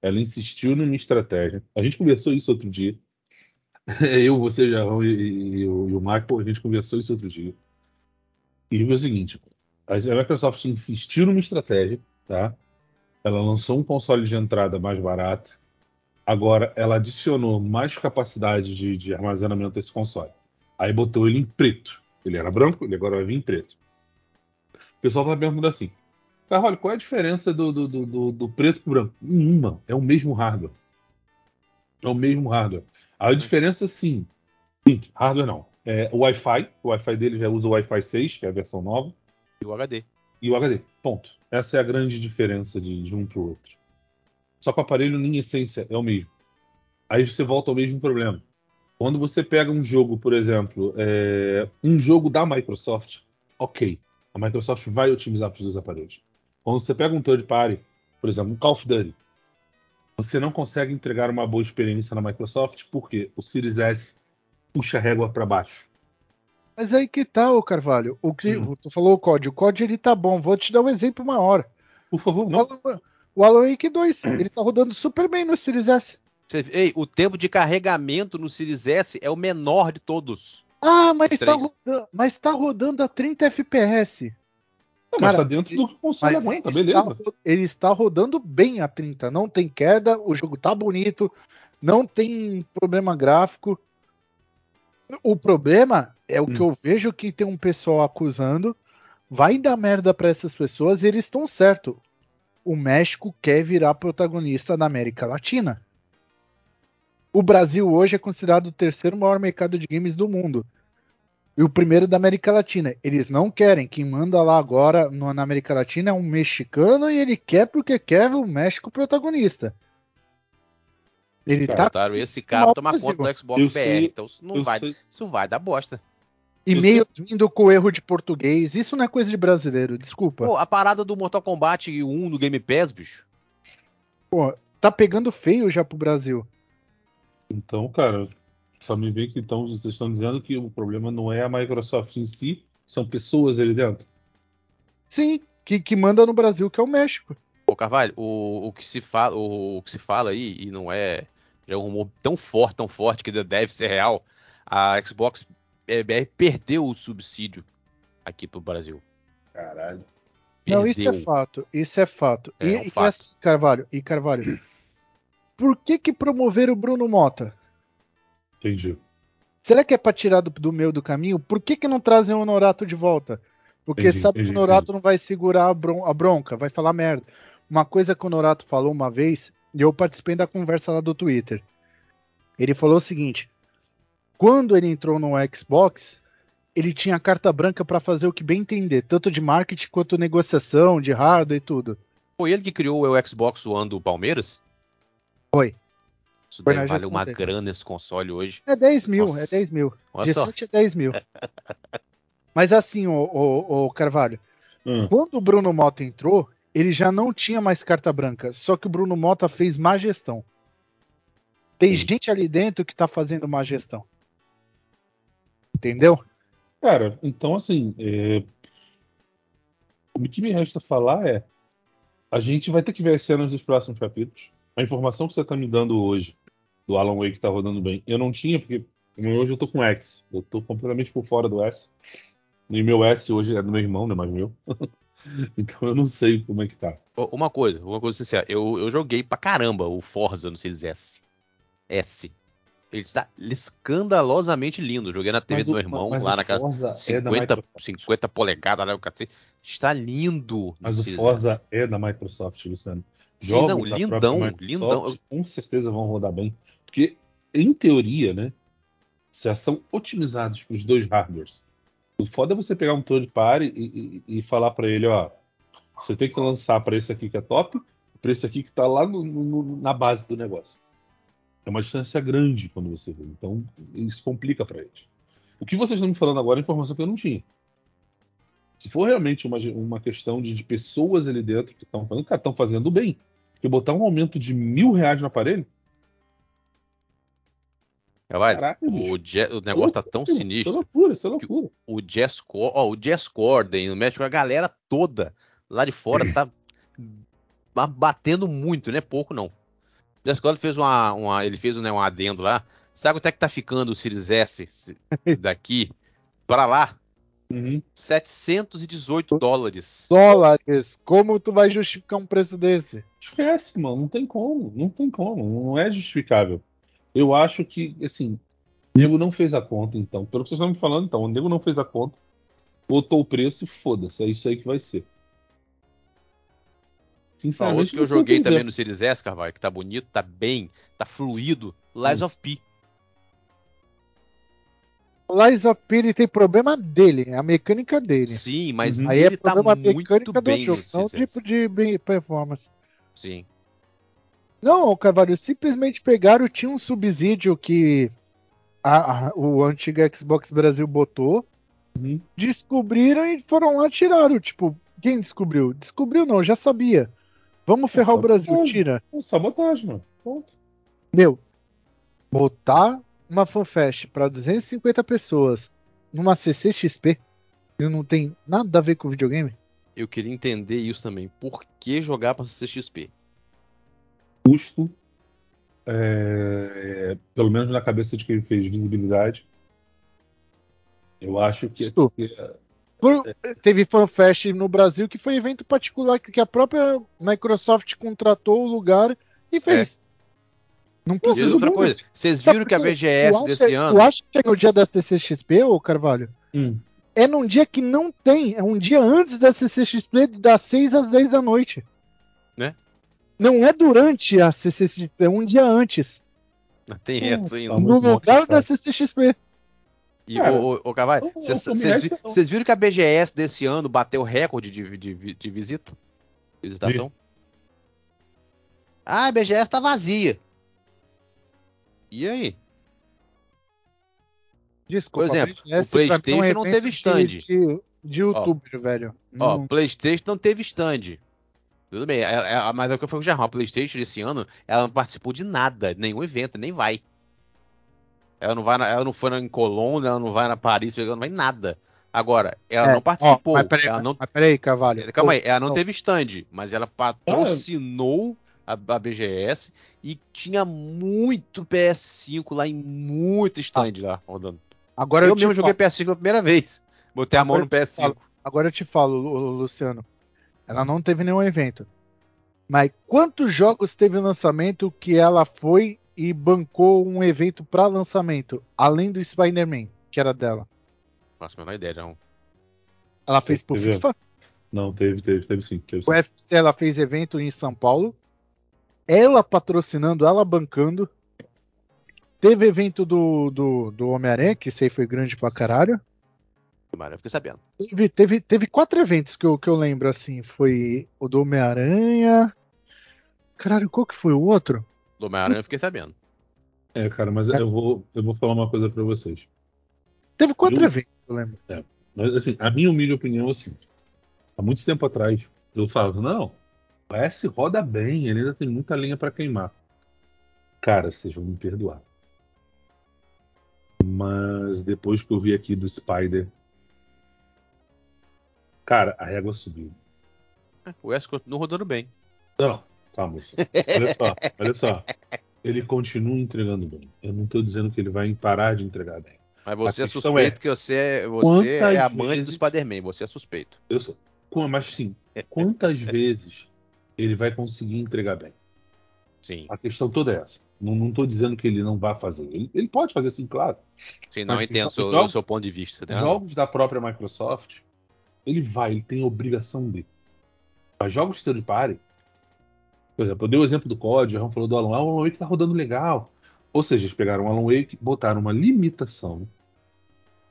Ela insistiu numa estratégia. A gente conversou isso outro dia. Eu, você, Jarrão e, e- e o, Michael, a gente conversou isso outro dia. E foi o seguinte: a Microsoft insistiu numa estratégia, tá? Ela lançou um console de entrada mais barato. Agora, ela adicionou mais capacidade de, de armazenamento a esse console. Aí botou ele em preto. Ele era branco, ele agora vai vir em preto. O pessoal tá perguntando assim: Carvalho, qual é a diferença do, do, do, do- preto pro branco? Nenhuma. É o mesmo hardware. É o mesmo hardware. A diferença, sim. Sim, hardware não. É o Wi-Fi. O Wi-Fi dele já usa o Wi-Fi 6, que é a versão nova. E o HD. E o HD. Ponto. Essa é a grande diferença de, de um pro outro. Só que o aparelho, em essência, é o mesmo. Aí você volta ao mesmo problema. Quando você pega um jogo, por exemplo, é, um jogo da Microsoft, ok. A Microsoft vai otimizar para os dois aparelhos. Quando você pega um third party, por exemplo, um Call of Duty, você não consegue entregar uma boa experiência na Microsoft porque o Series S puxa a régua para baixo. Mas aí que tá, ô Carvalho. O que, Hum. Tu falou o código. O código ele tá bom. Vou te dar um exemplo uma hora. Por favor, O não. Alan, o Alan Wake 2, ele tá rodando super bem no Series S. Ei, o tempo de carregamento no Series S é o menor de todos. Ah, mas tá, três. rodando, mas tá rodando a 30 FPS. Não, Cara, mas tá dentro do que o console aguenta, ele, beleza. está, ele está rodando bem a 30. Não tem queda, o jogo tá bonito, não tem problema gráfico. O problema é o Hum. que eu vejo que tem um pessoal acusando. Vai dar merda pra essas pessoas e eles estão certo. O México quer virar protagonista na América Latina. O Brasil hoje é considerado o terceiro maior mercado de games do mundo. E o primeiro da América Latina. Eles não querem. Quem manda lá agora no- na América Latina é um mexicano e ele quer porque quer o México protagonista. Ele Cara, tá Botaram se esse cara Brasil. conta do Xbox Eu BR. sei- então isso não vai, sei- isso vai dar bosta. E-mail vindo com erro de português. Isso não é coisa de brasileiro, desculpa. Pô, a parada do Mortal Kombat 1 no Game Pass, bicho. Pô, tá pegando feio já pro Brasil. Então, cara, só me vê que então vocês estão dizendo que o problema não é a Microsoft em si, são pessoas ali dentro. Sim, que, que manda no Brasil, que é o México. Ô, Carvalho, o, o que se fala, o, o que se fala aí, e não é, é um rumor tão forte, tão forte que deve ser real, a Xbox BR perdeu o subsídio aqui pro Brasil. Caralho. Não, isso é Perdeu. fato. Isso é fato. É, e, é um e fato. assim, Carvalho, e Carvalho, por que que promover o Bruno Mota? Entendi. Será que é pra tirar do, do meio do caminho? Por que que não trazem o Honorato de volta? Porque Entendi, sabe que o entendi, Honorato não vai segurar a, bron- a bronca, vai falar merda. Uma coisa que o Honorato falou uma vez, e eu participei da conversa lá do Twitter. Ele falou o seguinte: quando ele entrou no Xbox, ele tinha carta branca pra fazer o que bem entender, tanto de marketing quanto negociação, de hardware e tudo. Foi ele que criou o Xbox One do Palmeiras? Foi. Isso Foi deve gestão uma dele. grana esse console hoje. É 10 mil, Nossa. é 10 mil. Olha De só. 7 é 10 mil. Mas assim, ô, ô, ô, Carvalho, Hum, quando o Bruno Mota entrou, ele já não tinha mais carta branca. Só que o Bruno Mota fez má gestão. Tem Sim. gente ali dentro que tá fazendo má gestão. Entendeu? Cara, então assim, é, o que me resta falar é a gente vai ter que ver as cenas dos próximos capítulos. A informação que você tá me dando hoje do Alan Wake tá rodando bem, eu não tinha, porque hoje eu tô com X. Eu tô completamente por fora do S. E meu S hoje é do meu irmão, não é mais meu. então eu não sei como é que tá. Uma coisa, uma coisa sincera, eu, eu joguei pra caramba o Forza no Series S. S. Ele está escandalosamente lindo. Joguei na TV Mas do o- meu irmão, mas lá o naquela Forza é da 50, Microsoft. 50 polegadas, né, o cacete. Está lindo. Mas o Forza S. é da Microsoft, Luciano. Sim, Jogos não, da lindão, lindão. Com certeza vão rodar bem. Porque, em teoria, né? Já são otimizados para os dois hardwares. O foda é você pegar um third party e, e- e falar para ele, ó. Você tem que lançar para esse aqui que é top, para esse aqui que tá lá no- no- na base do negócio. É uma distância grande quando você vê. Então, isso complica para eles. O que vocês estão me falando agora é informação que eu não tinha. Se for realmente uma, uma questão de, de pessoas ali dentro que estão falando, cara, estão fazendo bem. Porque botar um aumento de mil reais no aparelho. É, Caraca, o, Je- o negócio tá tão Isso é sinistro. loucura, isso é loucura. O Jazz, ó, o Jazz Corden, no México, a galera toda lá de fora tá ba- batendo muito, não é pouco não. O Jazz Corden fez uma, uma- ele fez né, um adendo lá. Sabe quanto é que tá ficando o Series S daqui para lá? Uhum. 718 dólares. Dólares. Como tu vai justificar um preço desse? Esquece, mano. Não tem como. Não tem como. Não é justificável. Eu acho que, assim, o nego não fez a conta, então. Pelo que vocês estão me falando, então, o nego não fez a conta, botou o preço e foda-se. É isso aí que vai ser. Sinceramente, outro que eu o joguei também no Series S, Carvalho, que tá bonito, tá bem, tá fluido. Lies of P. O Lies of P ele tem problema dele, é a mecânica dele. Sim, mas Uhum. Aí é ele tá problema muito mecânica do bem jogo, não S. tipo de performance. Sim. Não, Carvalho, simplesmente pegaram, tinha um subsídio que a- a- o antigo Xbox Brasil botou, Uhum. descobriram e foram lá e tiraram. Tipo, quem descobriu? Descobriu não, já sabia. Vamos ferrar Só o Brasil, tira. É sabotagem, mano. Ponto. Meu, botar uma fanfest para 250 pessoas numa CCXP e não tem nada a ver com videogame? Eu queria entender isso também. Por que jogar pra CCXP? Custo. é, pelo menos na cabeça de quem fez visibilidade. Eu acho que. Que- Por- teve fanfest no Brasil que foi evento particular que a própria Microsoft contratou o lugar e fez. Não precisa outra coisa, vocês viram que a? BGS Tu acha- desse ano. acha que é no dia da CCXP, ô Carvalho? Hum. É num dia que não tem, é um dia antes da CCXP, das 6 às 10 da noite. Né? Não é durante a CCXP, é um dia antes. Tem Hum, essa ainda. no lugar da CCXP. E, Cara, ô, Carvalho, eu- vocês eu vi- viram que a BGS desse ano bateu recorde de, de, de- de visita? Visitação? Ah, a BGS tá vazia. E aí? Desculpa. Por exemplo, o mim é PlayStation não teve stand. De, de, de youtuber, velho. Ó, Não- PlayStation não teve stand. Tudo bem, é- é- mas é o que eu falei com o Germão, a PlayStation esse ano, ela não participou de nada, nenhum evento, nem vai. Ela não vai, na- ela não foi na- em Colônia, ela não vai na Paris, ela não vai em nada. Agora, ela É, não participou, Ó, mas peraí, ela não mas peraí, Carvalho. Calma aí, ela Não. teve stand, mas ela patrocinou a, a BGS e tinha muito PS5 lá em muito stand lá rodando. Agora eu eu, mesmo joguei falo, PS5 pela primeira vez. Botei a mão no Agora eu te PS5. agora eu te falo, Lu- Luciano. Ela não teve nenhum evento. Mas quantos jogos teve lançamento que ela foi e bancou um evento pra lançamento, além do Spider-Man, que era dela? Nossa, a menor ideia, não. Ela fez pro Teve. FIFA, Não, teve, teve, teve sim. Teve sim. o UFC ela fez evento em São Paulo, ela patrocinando, ela bancando. Teve evento do, do, do Homem-Aranha, que aí foi grande pra caralho. Mas eu fiquei sabendo. Teve, teve, teve quatro eventos que eu, que eu lembro, assim. Foi o do Homem-Aranha. Caralho, qual que foi o outro? Do Homem-Aranha eu fiquei sabendo. É, cara, mas É. eu vou, eu vou falar uma coisa pra vocês. Teve quatro Eu- eventos, eu lembro. Mas, assim, a minha humilde opinião é o seguinte: há muito tempo atrás, eu falava, não, S roda bem, ele ainda tem muita lenha pra queimar. Cara, vocês vão me perdoar. Mas depois que eu vi aqui do Spider. Cara, a régua subiu. O S continua rodando bem. Não, calma, moço. Olha só, olha só. Ele continua entregando bem. Eu não tô dizendo que ele vai parar de entregar bem. Mas você é suspeito é, que você é, você é amante vezes- do Spider-Man. Você é suspeito. Eu sou. Mas sim, quantas vezes ele vai conseguir entregar bem? Sim. A questão toda é essa. Não, tô dizendo que ele não vai fazer. Ele, ele pode fazer sim, claro. Sim, não Mas entendo o seu, jogos- o seu ponto de vista. Né? Jogos da própria Microsoft, ele vai, ele tem a obrigação de. Mas jogos third party, por exemplo, eu dei o exemplo do COD, o Ram falou do Alan Wake, o Alan Wake tá rodando legal. Ou seja, eles pegaram o Alan Wake, botaram uma limitação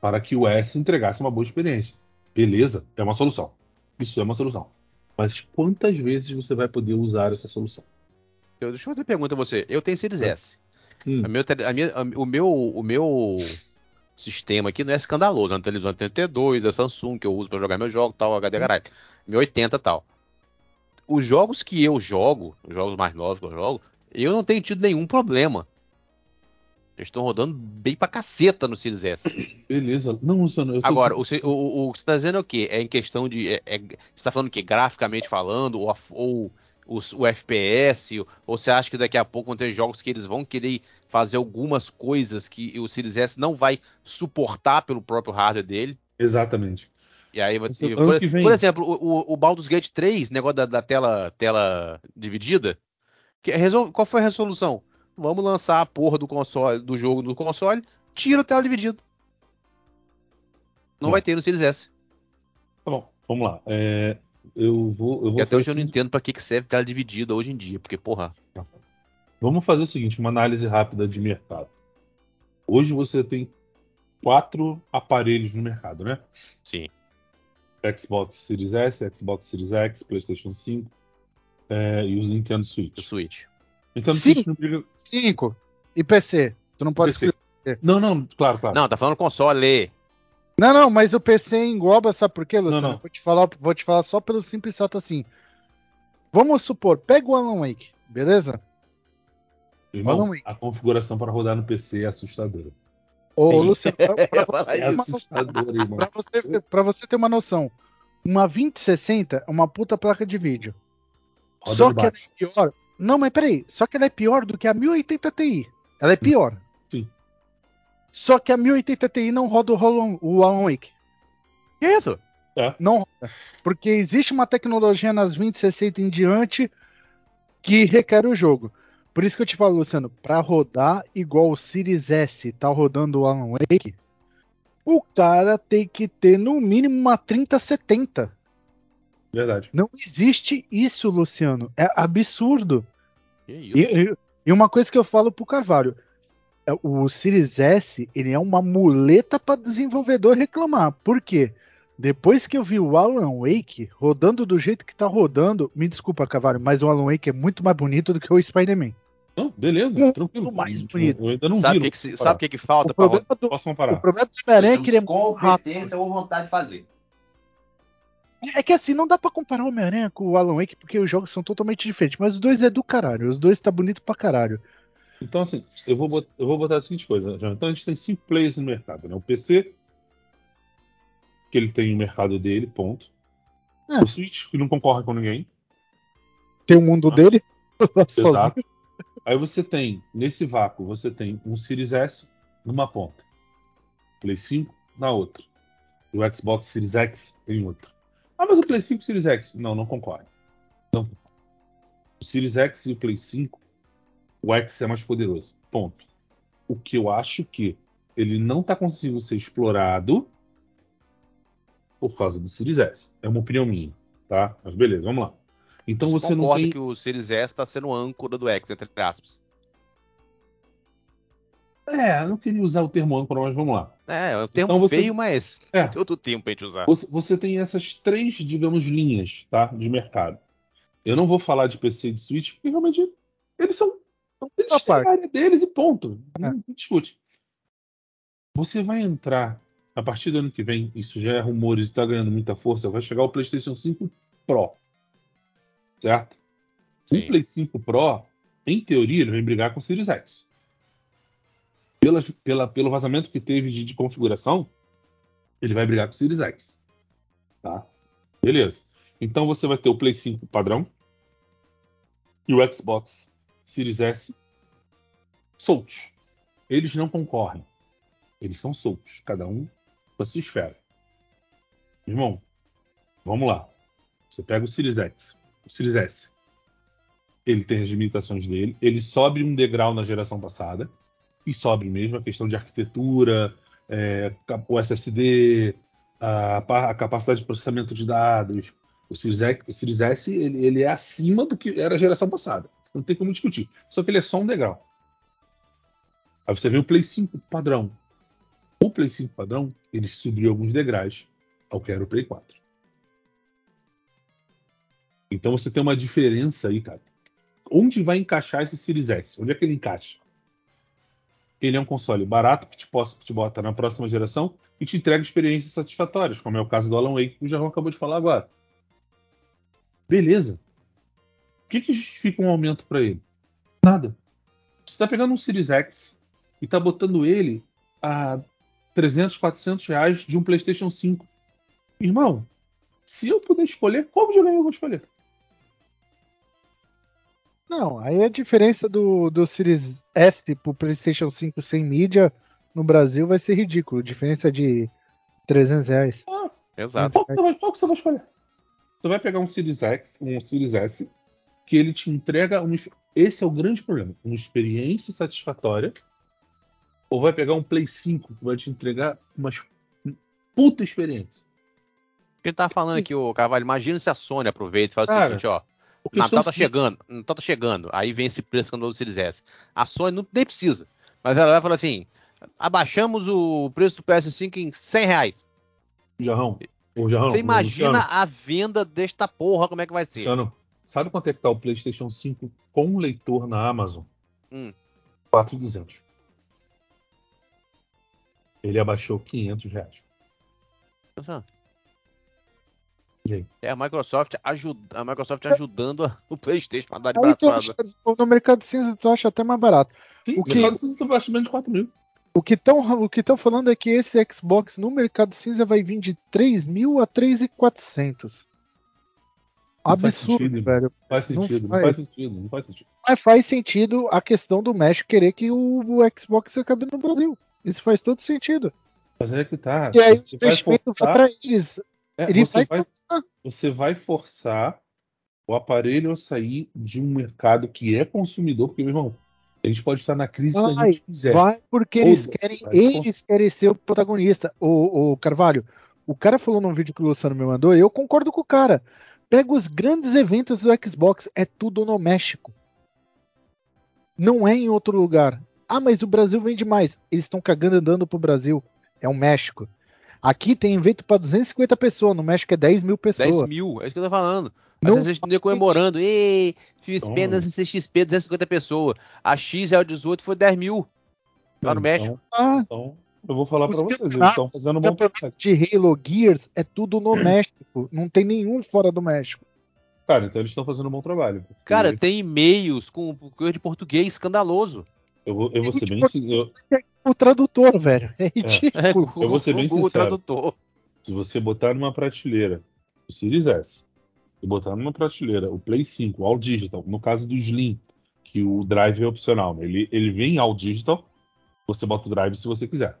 para que o S entregasse uma boa experiência. Beleza, é uma solução. Isso é uma solução. Mas quantas vezes você vai poder usar essa solução? Eu, deixa eu fazer uma pergunta a você. Eu tenho Series É. S. Hum. A meu a minha- a- o, meu, o meu sistema aqui não é escandaloso. É uma televisão 82, da Samsung, que eu uso pra jogar meu jogo, tal, HD caralho. 1080 e tal. Os jogos que eu jogo, os jogos mais novos que eu jogo, eu não tenho tido nenhum problema. Eles estão rodando bem pra caceta no Series S. Beleza. Não, Luciano, eu tô Agora, o, o- o- o que você está dizendo é o quê? É em questão de. é- é- você está falando que graficamente falando, ou, ou os- o, FPS, ou, ou você acha que daqui a pouco vão ter jogos que eles vão querer fazer algumas coisas que o Series S não vai suportar pelo próprio hardware dele? Exatamente. E aí vai ter. Por, vem. por exemplo, o, o, o Baldur's Gate 3, negócio da, da tela, tela dividida. que é resol- qual foi a resolução? Vamos lançar a porra do console, do jogo no console, tira a tela dividida. Não vai ter no Series S. Tá bom, vamos lá. É, eu vou. Eu E vou até hoje eu fazer não entendo pra que, que serve tela dividida hoje em dia, porque, porra, Vamos fazer o seguinte, uma análise rápida de mercado. Hoje você tem quatro aparelhos no mercado, né? sim. Xbox Series S, Xbox Series X, PlayStation 5 é, e o Nintendo O Switch. Sim. Switch não briga. 5. E PC. Tu não pode PC. escolher. Não, não, claro, claro. Não, tá falando console. Não, não, mas o PC engloba, sabe por quê, Luciano? Não, não. Vou, te falar, vou te falar só pelo simples fato assim. Vamos supor, pega o Alan Wake, beleza? Irmão, Alan Wake. a configuração para rodar no PC é assustadora. Ô, Sim. Luciano, você ter É você, você ter uma noção, uma 2060 é uma puta placa de vídeo. Roda só que ela baixo. é pior. Não, mas peraí. Só que ela é pior do que a 1080 Ti. Ela é pior. Sim. Só que a 1080 Ti não roda o, Hollow- o Alan Wake. Que isso? Não roda. Porque existe uma tecnologia nas 2060 em diante que requer o jogo. Por isso que eu te falo, Luciano, pra rodar igual o Series S tá rodando o Alan Wake, o cara tem que ter no mínimo uma 3070. Verdade. Não existe isso, Luciano. É absurdo. E, e- e uma coisa que eu falo pro Carvalho, é, o Series S, ele é uma muleta para desenvolvedor reclamar. Por quê? Depois que eu vi o Alan Wake rodando do jeito que tá rodando, me desculpa, Carvalho, mas o Alan Wake é muito mais bonito do que o Spider-Man. Não, beleza, Muito tranquilo. mais bonito. Eu ainda não Sabe o vi. que, que, sabe o que, que falta O pra problema do, Posso o comparar? problema do Homem-Aranha é que ele é muito rápido. competência ou vontade de fazer. É que assim, não dá pra comparar o Homem-Aranha com o Alan Wake, porque os jogos são totalmente diferentes. Mas os dois é do caralho. Os dois tá bonito pra caralho. Então, assim, eu vou, bot- eu vou botar a seguinte coisa. João. Então, a gente tem cinco players no mercado, né? O PC, que ele tem o mercado dele, ponto. É. O Switch, que não concorre com ninguém. Tem o mundo Ah. dele. Exato. Aí você tem, nesse vácuo, você tem um Series S numa ponta. Play 5 na outra. E o Xbox Series X em outra. Ah, mas o Play 5 e o Series X? Não, não. Não concorre. O Series X e o Play 5, o X é mais poderoso. Ponto. O que eu acho que ele não está conseguindo ser explorado por causa do Series S. É uma opinião minha, tá? Mas beleza, vamos lá. Então você não concorda tem. que o Series S tá sendo âncora do X, entre aspas. É, eu não queria usar o termo âncora, mas vamos lá. É, é um termo Então você- feio, mas É. tem outro termo pra gente usar. Você, você tem essas três, digamos, linhas tá, de mercado. Eu não vou falar de PC e de Switch, porque realmente eles são. Eles têm a parte. área deles e ponto. É. Não, não discute. Você vai entrar, a partir do ano que vem, isso já é rumores e está ganhando muita força, vai chegar o PlayStation 5 Pro. Certo? Sim. O Play 5 Pro, em teoria, ele vai brigar com o Series X. Pela, pela, pelo vazamento que teve de, de configuração, ele vai brigar com o Series X. Tá? Beleza. Então você vai ter o Play 5 padrão e o Xbox Series S soltos. Eles não concorrem. Eles são soltos, cada um com a sua esfera. Irmão, vamos lá. Você pega o Series X, o Series S. Ele tem as limitações dele. Ele sobe um degrau na geração passada. E sobe mesmo a questão de arquitetura, é, o SSD, a, a capacidade de processamento de dados. O Series, o Series S ele, ele é acima do que era a geração passada. Não tem como discutir. Só que ele é só um degrau. Aí você vê o Play 5 padrão. O Play 5 padrão, ele subiu alguns degraus ao que era o Play 4. Então você tem uma diferença aí, cara. Onde vai encaixar esse Series S? Onde é que ele encaixa? Ele é um console barato que te, possa, te bota na próxima geração e te entrega experiências satisfatórias, como é o caso do Alan Wake, que o Jarrão acabou de falar agora. Beleza. O que, que justifica um aumento para ele? Nada. Você está pegando um Series X e está botando ele a 300, 400 reais de um PlayStation 5. Irmão, se eu puder escolher, qual videogame eu vou escolher? Não, aí a diferença do, do Series S pro PlayStation 5 sem mídia no Brasil vai ser ridículo. Diferença de 300 reais. Ah, Exato. qual, que você vai- qual que você vai escolher? Você vai pegar um Series X, um Series S, que ele te entrega. Um, esse é o grande problema. Uma experiência satisfatória. Ou vai pegar um Play 5 que vai te entregar uma puta experiência. O que ele tá falando aqui, ô Carvalho, imagina se a Sony aproveita e fala o Cara, seguinte, ó. Porque Natal tá chegando, Natal tá chegando. Aí vem esse preço escandaloso do Series S. A Sony não, nem precisa. Mas ela vai falar assim: abaixamos o preço do PS5 em 100 reais. Jarrão. O Jarrão. Você imagina Luciano, a venda desta porra, como é que vai ser? Luciano, sabe quanto é que tá o PlayStation 5 com leitor na Amazon? Hum. 4,200. Ele abaixou 500 reais. Pensa. Aí? É a Microsoft, ajuda, a Microsoft ajudando a- o PlayStation pra dar de tu braçada. acha- no mercado cinza tu acha até mais barato. Sim, O que- mercado cinza tá abaixo menos de 4 mil. O que estão falando é que esse Xbox no mercado cinza vai vir de 3 mil a 3,400. Não faz Absurdo, sentido, velho. Faz Não sentido, não faz. faz sentido, não faz sentido. Mas faz sentido a questão do México querer que o, o Xbox acabe no Brasil. Isso faz todo sentido. Mas é que tá. E aí o vai investimento vai forçar, para eles. É, Ele você, vai vai, forçar. você vai forçar o aparelho a sair de um mercado que é consumidor, porque, meu irmão, eles podem estar na crise que a Vai, gente quiser. Vai porque eles querem, vai. eles querem ser o protagonista. O, o Carvalho, o cara falou num vídeo que o Luciano me mandou, e eu concordo com o cara. Pega os grandes eventos do Xbox, é tudo no México. Não é em outro lugar. Ah, mas o Brasil vende mais. Eles estão cagando andando pro Brasil. É o México. Aqui tem evento para 250 pessoas, no México é 10 mil 10 pessoas. mil, é isso que eu tô falando. Não Mas vocês estão comemorando. Ei, XP Então- na CXP, 250 pessoas. A X é o 18, foi 10 mil. Lá no Então, México. Ah, Então, eu vou falar pra vocês, eles estão fazendo um o bom trabalho. de Halo Gears é tudo no México. Não tem nenhum fora do México. Cara, então eles estão fazendo um bom trabalho. porque Cara, tem e-mails com coisa de português escandaloso. Eu vou, eu vou ser bem sincero. O tradutor, velho. É É, ridículo. Eu vou ser bem o Google sincero. Tradutor. Se você botar numa prateleira o Series S e botar numa prateleira o Play 5, All Digital, no caso do Slim, que o drive é opcional, né? ele, ele vem All Digital, você bota o drive se você quiser.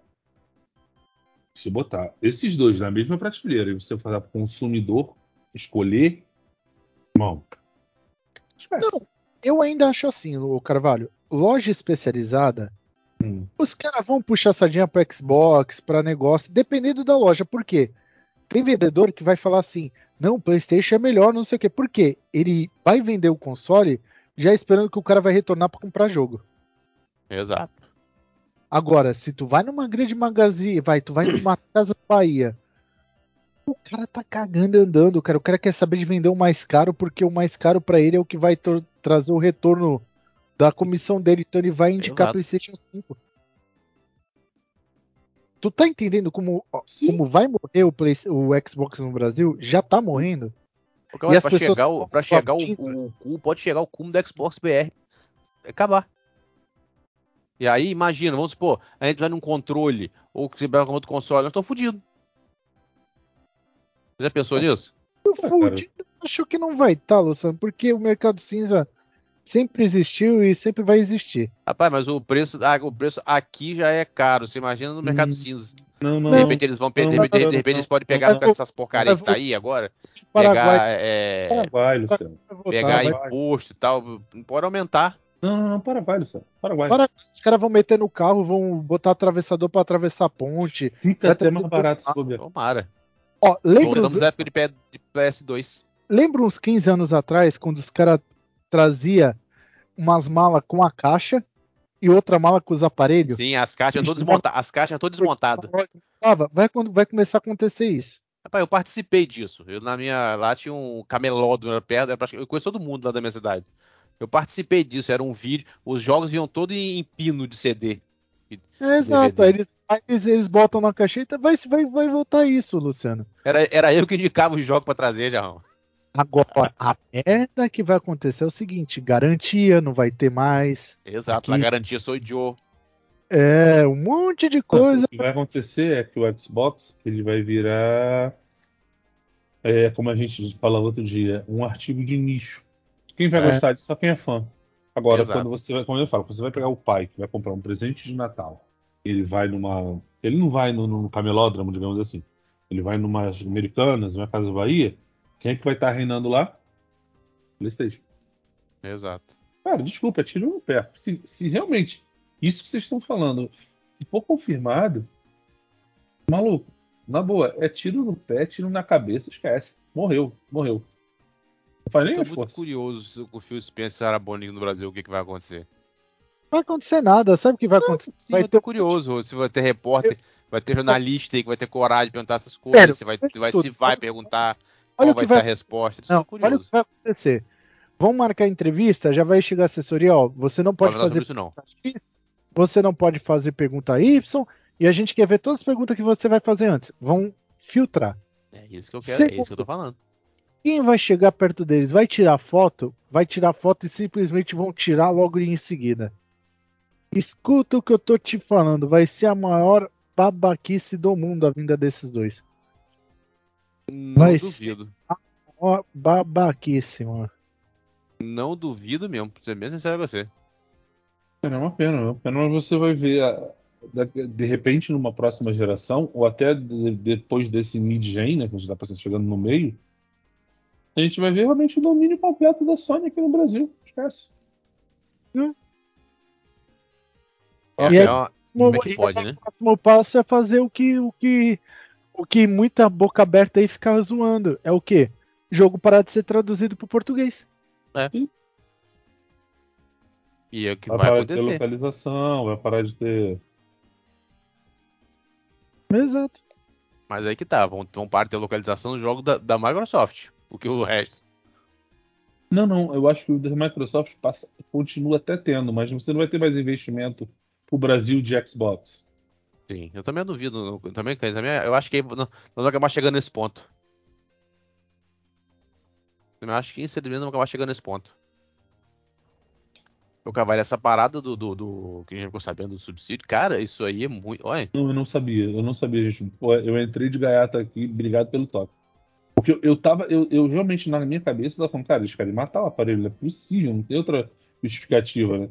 Se botar esses dois na mesma prateleira e você fazer para o consumidor escolher, irmão, esquece. Não, eu ainda acho assim, o Carvalho. Loja especializada, Hum. os caras vão puxar sardinha pro Xbox, pra negócio, dependendo da loja. Por quê? Tem vendedor que vai falar assim: não, o PlayStation é melhor, não sei o quê. Por quê? Ele vai vender o console já esperando que o cara vai retornar pra comprar jogo. Exato. Agora, se tu vai numa grande magazine, vai, tu vai numa Casa Bahia, o cara tá cagando e andando, cara. O cara quer saber de vender o mais caro, porque o mais caro pra ele é o que vai trazer o retorno da comissão dele, então ele vai indicar Exato. PlayStation 5. Tu tá entendendo como, Sim. como vai morrer o, Play, o Xbox no Brasil? Já tá morrendo. Porque, E olha, pra pessoas chegar, o, pra chegar o, o, cu- pode chegar o cume do Xbox BR. Acabar. E aí, imagina, vamos supor, a gente vai num controle, ou que você vai com outro console, nós estamos fodidos. Você já pensou nisso? Eu cara. fudido, acho que não vai estar, tá, Luciano, porque o mercado cinza sempre existiu e sempre vai existir. Rapaz, mas o preço, ah, o preço aqui já é caro. Você imagina no mercado Hum. cinza. Não, não, De Não. repente eles vão perder, de de repente não, eles podem pegar não. com essas porcarias que tá aí agora, Paraguai pegar, é, Paraguai, Luciano. pegar vai- imposto e tal, pode aumentar. Não, não, não, Paraguai, Luciano. Paraguai. Para- os caras vão meter no carro, vão botar atravessador pra atravessar a ponte. Fica até mais barato se bobear. Tomara. Ó, lembra, Voltamos os- à época de PS2. lembra uns 15 anos atrás, quando os caras trazia umas malas com a caixa e outra mala com os aparelhos? Sim, as caixas todas desmontadas. As caixas todas desmontadas. Vai, vai começar a acontecer isso. Rapaz, eu participei disso. Eu, na minha, lá tinha um camelódromo era perto, era eu conheço todo mundo lá da minha cidade. Eu participei disso, era um vídeo, os jogos vinham todos em, em pino de CD. É, exato, aí eles, eles, eles botam na caixeta, vai, vai, vai voltar isso, Luciano. Era, era eu que indicava o jogo pra trazer, Jarrão. Agora, a merda que vai acontecer é o seguinte: garantia, não vai ter mais. Exato, Aqui- na garantia sou Joe. É, um monte de Mas coisa. O que vai acontecer é que o Xbox ele vai virar, é, como a gente falou outro dia, um artigo de nicho. Quem vai É. gostar disso? Só quem é fã. Agora, Exato. quando você vai, como eu falo, quando você vai pegar o pai que vai comprar um presente de Natal, ele vai numa, ele não vai no, no camelódromo, digamos assim. Ele vai numa Americanas, numa Casa Bahia. Quem é que vai estar reinando lá? PlayStation. Exato. Cara, desculpa, é tiro no pé. Se, se realmente isso que vocês estão falando se for confirmado, maluco, na boa, é tiro no pé, tiro na cabeça, esquece. Morreu, morreu. Não faz nem Tô muito esforço. curioso se o Phil Spencer Sarah Bonning no Brasil, o que, que vai acontecer. Não vai acontecer nada, sabe o que vai acontecer? Sim, vai eu tô curioso se vai ter repórter, vai ter jornalista aí que vai ter coragem de perguntar essas coisas, Sério, se vai, vai, tudo. se vai perguntar, qual o que vai ser vai a resposta. Não, olha o que vai acontecer. Vão marcar entrevista, já vai chegar a assessoria, ó. Você não pode fazer isso não. X, você não pode fazer pergunta Y, e a gente quer ver todas as perguntas que você vai fazer antes. Vão filtrar. É isso que eu quero, é Segundo. isso que eu tô falando. Quem vai chegar perto deles vai tirar foto, vai tirar foto e simplesmente vão tirar logo em seguida. Escuta o que eu tô te falando, vai ser a maior babaquice do mundo a vinda desses dois. Não Vai duvido. Mano. Não duvido mesmo, pra ser bem sincero com você. Cara, é uma pena, é uma pena, mas você vai ver a- da- de repente numa próxima geração, ou até de- depois desse mid-gen, né, que a gente tá chegando no meio, a gente vai ver realmente o domínio completo da Sony aqui no Brasil. Esquece. É, E é aí- uma- como é que pode, né? O próximo passo é fazer o que, o que, o que muita boca aberta aí fica zoando. É o quê? Jogo parar de ser traduzido pro português. E é o que Vai, vai parar de ter acontecer. localização, vai parar de ter. Exato. Mas aí que tá, vão, vão parar de ter localização no jogo da, da Microsoft. O que o resto. Não, não, eu acho que o da Microsoft passa- continua até tendo, mas você não vai ter mais investimento pro Brasil de Xbox. Sim, eu também duvido. Eu também, também eu acho que não, não vai acabar chegando nesse ponto. Eu acho que infelizmente não vai acabar chegando nesse ponto. O Cavalho, essa parada do, do, do- que a gente ficou sabendo do subsídio, cara, isso aí é muito. Olha, Não, eu não sabia, eu não sabia, gente. Pô, eu entrei de gaiata aqui, obrigado pelo toque. Porque eu, eu tava, eu, eu realmente na minha cabeça tava falando, cara, eles querem matar o aparelho, não é possível, não tem outra justificativa, né?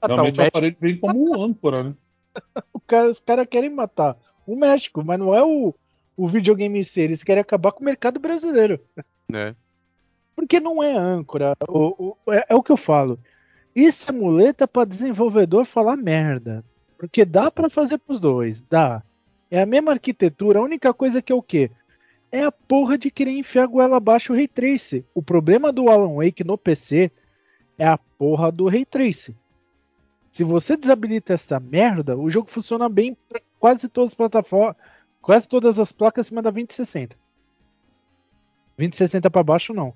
Ah, tá, o, Realmente o aparelho vem como um âncora, né? O cara- os caras querem matar o México, mas não é o, o videogame em si. Eles querem acabar com o mercado brasileiro. né? Porque não é âncora. O, o- é, é o que eu falo. Isso é muleta para desenvolvedor falar merda. Porque dá para fazer pros dois, dá. É a mesma arquitetura, a única coisa que é o quê? É a porra de querer enfiar a goela abaixo o Ray Trace. O problema do Alan Wake no PC é a porra do Ray Trace. Se você desabilita essa merda, o jogo funciona bem para quase todas as plataformas, quase todas as placas acima da 2060. 2060 para baixo não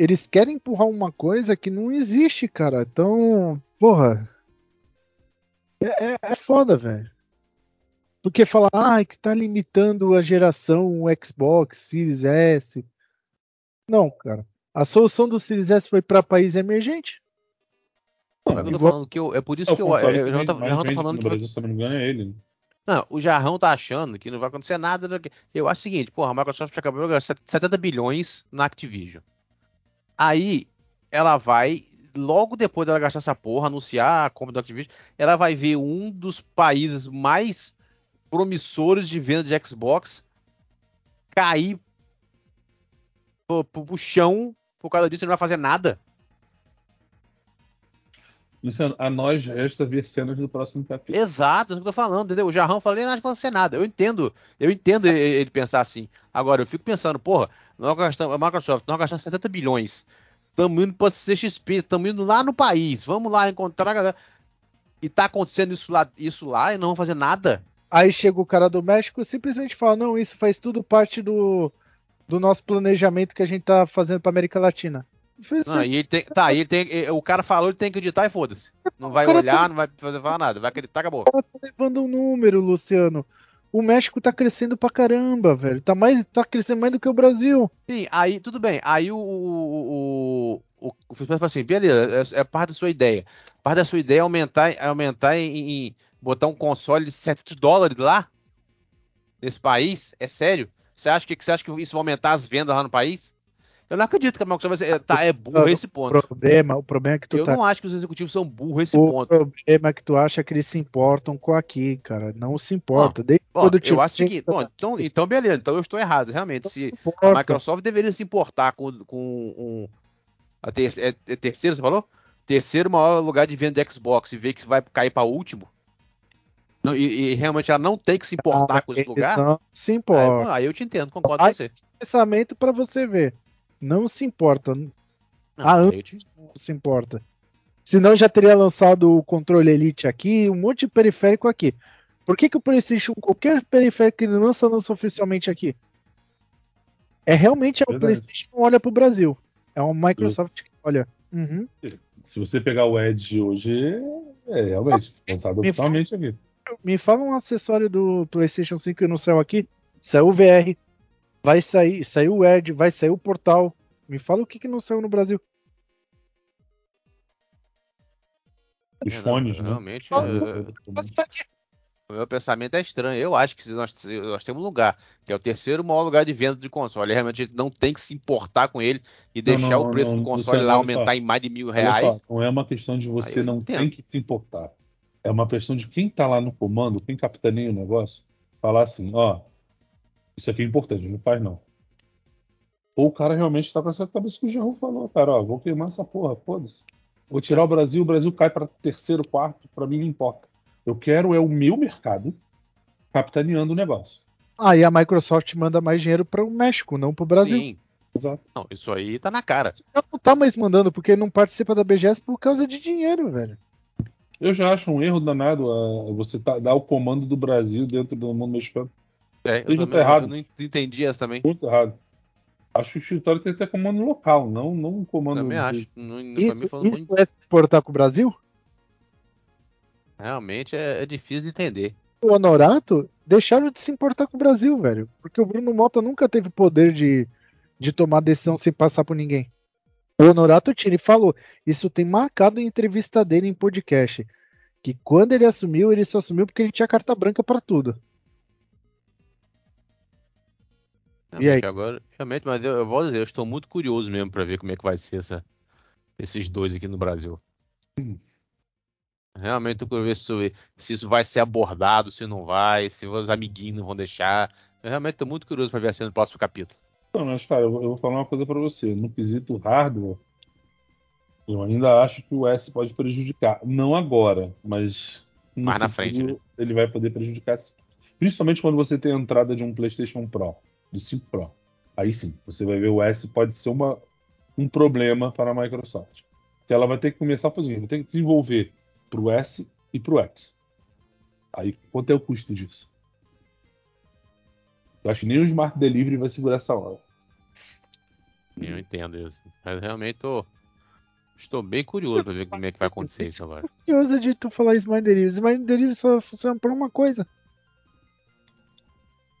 eles querem empurrar uma coisa que não existe, cara. Então, porra. É, é, é foda, velho. Porque falar, ah, que tá limitando a geração Xbox, Series S. Não, cara. A solução do Series S foi para país emergente. É, que eu igual- que eu, é por isso É o que eu, eu, que já mais já falando que vai- Brasil, se eu não me engano, é ele. Não, o Jarrão tá achando que não vai acontecer nada. Eu acho o seguinte, porra, a Microsoft acabou de gastar 70 bilhões na Activision. Aí ela vai, logo depois dela gastar essa porra, anunciar a compra do Activision, ela vai ver um dos países mais promissores de venda de Xbox cair pro, pro, pro chão por causa disso, ele não vai fazer nada. Luciano, a nós resta ver cenas do próximo capítulo. Exato, é isso que eu tô falando, entendeu? O Jarrão falou, ele não acontecer nada. Eu entendo, eu entendo ele, ele pensar assim. Agora, eu fico pensando, porra, nós gastamos, a Microsoft, nós gastamos 70 bilhões. Estamos indo para CXP, estamos indo lá no país. Vamos lá encontrar a galera. E tá acontecendo isso lá, isso lá e não vão fazer nada. Aí chega o cara do México e simplesmente fala: não, isso faz tudo parte do, do nosso planejamento que a gente tá fazendo pra América Latina. E ele tem, tá, ele tem, o cara falou, ele tem que acreditar e foda-se. Não vai O cara olhar, tá- não vai fazer falar nada, vai acreditar, acabou. tá levando um número, Luciano. O México tá crescendo pra caramba, velho. Tá, mais, tá crescendo mais do que o Brasil. Sim, aí tudo bem. Aí o, o, o, o, o falou assim, beleza, é, é parte da sua ideia. Parte da sua ideia é aumentar, é aumentar em, em- botar um console de 700 dólares lá nesse país? É sério? Você acha que você acha que isso vai aumentar as vendas lá no país? Eu não acredito que a Microsoft vai ser, tá, é burro esse O ponto. problema, o problema é que tu Eu tá. não acho que os executivos são burros esse o ponto. problema é que tu acha que eles se importam com aqui, cara. Não se importa. Bom, quando eu tiver- acho o seguinte, bom, então, então beleza, então eu estou errado, realmente. não Se se a. Microsoft deveria se importar com, com um, a ter, é, é terceiro, você falou? Terceiro maior lugar de venda de Xbox e ver que vai cair para último. Não, e, e realmente ela não tem que se importar com esse lugar. Não se Aí, importa. aí eu te entendo, concordo com você. pensamento pra você ver. Não se importa. Não, ah, eu te- Não se importa. Senão já teria lançado o controle Elite aqui, um monte de periférico aqui. Por que, que o PlayStation, qualquer periférico que ele lança, lança oficialmente aqui? É realmente o Verdade. PlayStation que olha pro Brasil. É uma Microsoft que olha. Uhum. Se você pegar o Edge hoje, é realmente lançado Me oficialmente aqui. Me fala um acessório do PlayStation 5 no céu aqui. Saiu o VR. Vai sair, saiu o Edge, vai sair o Portal. Me fala o que, que não saiu no Brasil. Os É, não, fones, né? Realmente, é, sair. o meu pensamento é estranho. Eu acho que nós, nós temos um lugar, que é o terceiro maior lugar de venda de console, realmente a gente não tem que se importar com ele e deixar não, o preço não, do console lá aumentar só. em mais de mil reais. só, não é uma questão de você não entendo. tem que se importar. É uma questão de quem tá lá no comando, quem capitaneia o negócio, falar assim, ó, isso aqui é importante, não faz não. Ou o cara realmente tá com essa cabeça que o Gerro falou, cara, ó, vou queimar essa porra, foda-se. Vou tirar o Brasil, o Brasil cai para terceiro, quarto, pra mim não importa. Eu quero é o meu mercado capitaneando o negócio. Aí a Microsoft manda mais dinheiro para o México, não para o Brasil. Sim. Exato. Não, isso aí tá na cara. Ela não tá mais mandando porque não participa da BGS por causa de dinheiro, velho. Eu já acho um erro danado ah, você tá- dar o comando do Brasil dentro do mundo mexicano. É, eu, Isso também, errado. eu não entendi essa também. Muito errado. Acho que o escritório tem que ter comando local, não, não um comando. Também de- acho. Não, pra Isso, mim foi muito- isso é se importar com o Brasil? realmente é, é difícil de entender. O Honorato deixaram de se importar com o Brasil, velho. Porque o Bruno Mota nunca teve poder de, de tomar decisão sem passar por ninguém. O Honorato Tini falou, isso tem marcado em entrevista dele em podcast, que quando ele assumiu, ele só assumiu porque ele tinha carta branca pra tudo. E aí? Realmente, agora, realmente, mas eu, eu vou dizer, eu estou muito curioso mesmo para ver como é que vai ser essa, esses dois aqui no Brasil. Realmente eu quero ver se, se isso vai ser abordado, se não vai, se os amiguinhos não vão deixar. Eu realmente estou muito curioso para ver a cena do próximo capítulo. Não, mas, cara, eu vou, eu vou falar uma coisa pra você. No quesito hardware, eu ainda acho que o S pode prejudicar. Não agora, mas. no Mais na frente, né? Ele vai poder prejudicar. sim. Principalmente quando você tem a entrada de um PlayStation Pro, do 5 Pro. Aí sim, você vai ver o S pode ser uma, um problema para a Microsoft. Porque ela vai ter que começar a fazer, vai ter que desenvolver para o S e para o X. Aí, quanto é o custo disso? Eu acho que nem o Smart Delivery vai segurar essa hora. Eu entendo isso. Mas realmente tô, estou bem curioso para ver como é que vai acontecer isso agora. Curioso de tu falar Smart Delivery. Smart Delivery só funciona por uma coisa.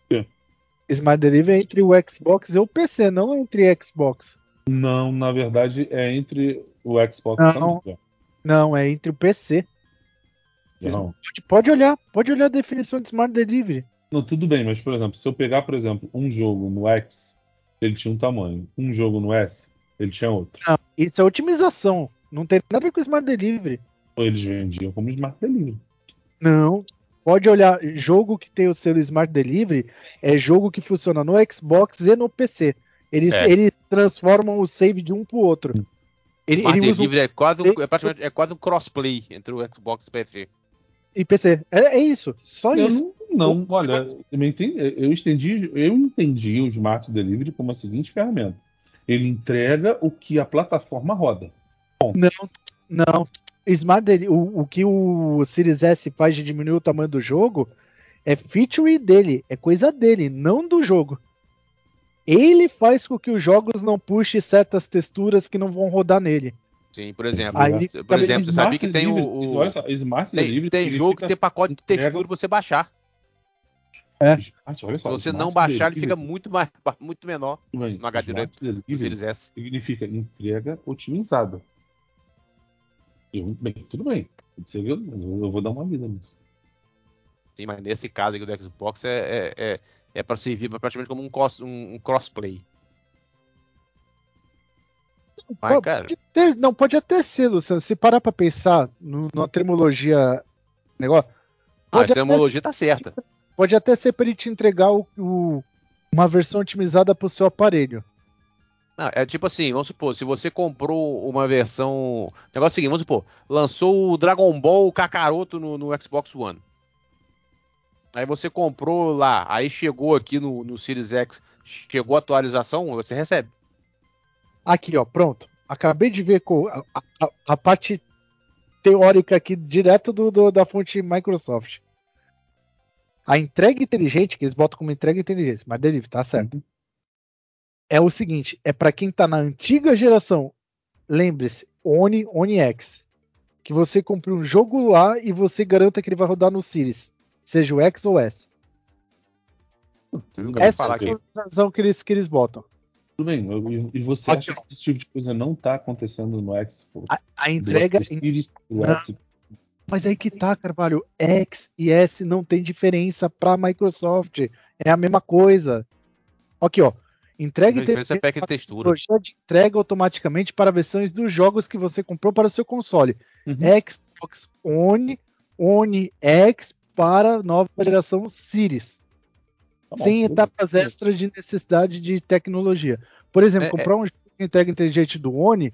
quê? Smart Delivery é entre o Xbox e o PC, não entre Xbox. Não, na verdade é entre o Xbox Não. também. Não, é entre o PC. Não. Pode, pode olhar, pode olhar a definição de Smart Delivery. Não, tudo bem, mas por exemplo, se eu pegar, por exemplo, um jogo no X, ele tinha um tamanho. Um jogo no S, ele tinha outro. Não, isso é otimização. Não tem nada a ver com Smart Delivery. Ou eles vendiam como Smart Delivery. Não. Pode olhar, jogo que tem o selo Smart Delivery é jogo que funciona no Xbox e no PC. Eles, É. eles transformam o save de um pro outro. Ele, Smart ele usa um Delivery é quase, um, é praticamente é quase um crossplay entre o Xbox e o PC. e PC. É, é isso, só Eu isso. não, não, olha, eu entendi, eu entendi, eu entendi o Smart Delivery como a seguinte ferramenta. Ele entrega o que a plataforma roda. Não. Smart o, o que o Series S faz de diminuir o tamanho do jogo é feature dele, é coisa dele, não do jogo. ele faz com que os jogos não puxem certas texturas que não vão rodar nele. Sim, por exemplo. Aí, por exemplo, você sabia que tem o. O- olha só, Smart tem, Delivery tem jogo que tem pacote de textura pra você baixar. Smart, olha Se só, você não baixar, ele Delivery- fica muito, mais, muito menor Bem, no HD Series S. significa entrega otimizada. Eu, bem, tudo bem. Pode Eu, vou dar uma vida nisso. Sim, mas nesse caso aqui do Xbox é, é, é, é para servir praticamente como um, cross, um, um crossplay. Mas, Pô, cara, pode ter- não, pode até ser, Luciano. Se parar pra pensar no, numa termologia. Negócio, a pode, até, terminologia tá certa. pode até ser pra ele te entregar o- o- uma versão otimizada pro seu aparelho. Não, é tipo assim, vamos supor, se você comprou uma versão. O negócio é o seguinte, vamos supor, lançou o Dragon Ball Kakaroto no, no Xbox One. Aí você comprou lá, aí chegou aqui no, no Series X, chegou a atualização, você recebe. Aqui, ó, pronto. Acabei de ver com a, a- a parte teórica aqui, direto do, do- da fonte Microsoft. A entrega inteligente, que eles botam como entrega inteligente, mas delivery, tá certo. É o seguinte, é para quem tá na antiga geração, lembre-se, Oni, Oni X, que você compre um jogo lá e você garanta que ele vai rodar no Series, seja o X ou S. Essa é a razão que eles, que eles botam. Tudo bem, eu- e, você Aqui, acha que esse tipo de coisa não tá acontecendo no Xbox? A, a entrega, do Series, do. X, Mas aí que tá, Carvalho. X e S não tem diferença pra Microsoft. É a mesma coisa. Aqui, ó. Entrega A e diferença é pack de textura. de entrega automaticamente para versões dos jogos que você comprou para o seu console. Uhum. Xbox One, One X para nova geração Series. Tá bom, sem etapas extras de necessidade de tecnologia. Por exemplo, É, comprar um jogo de entrega inteligente do One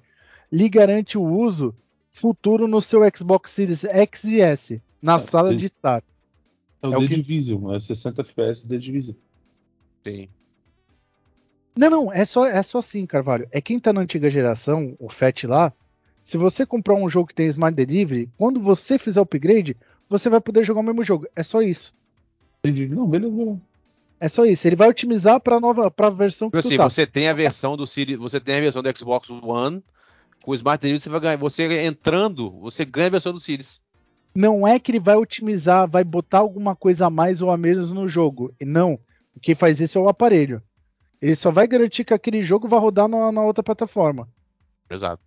lhe garante o uso futuro no seu Xbox Series X e S, na É, sala de estar. É o é o The que- Division, é 60 FPS The Division. Sim. Não, não, é só, é só assim, Carvalho. É quem tá na antiga geração, o FAT lá, se você comprar um jogo que tem Smart Delivery, quando você fizer o upgrade, você vai poder jogar o mesmo jogo. É só isso. Entendi. Não, beleza. É só isso. Ele vai otimizar para nova para a versão que Tipo tu assim, tá. você tem a versão do Series, você tem a versão do Xbox One, com o Smart Delivery você vai ganhar, você entrando, você ganha a versão do Series. Não é que ele vai otimizar, vai botar alguma coisa a mais ou a menos no jogo. E Não. Quem faz isso é o aparelho. Ele só vai garantir que aquele jogo vai rodar na, na outra plataforma. Exato.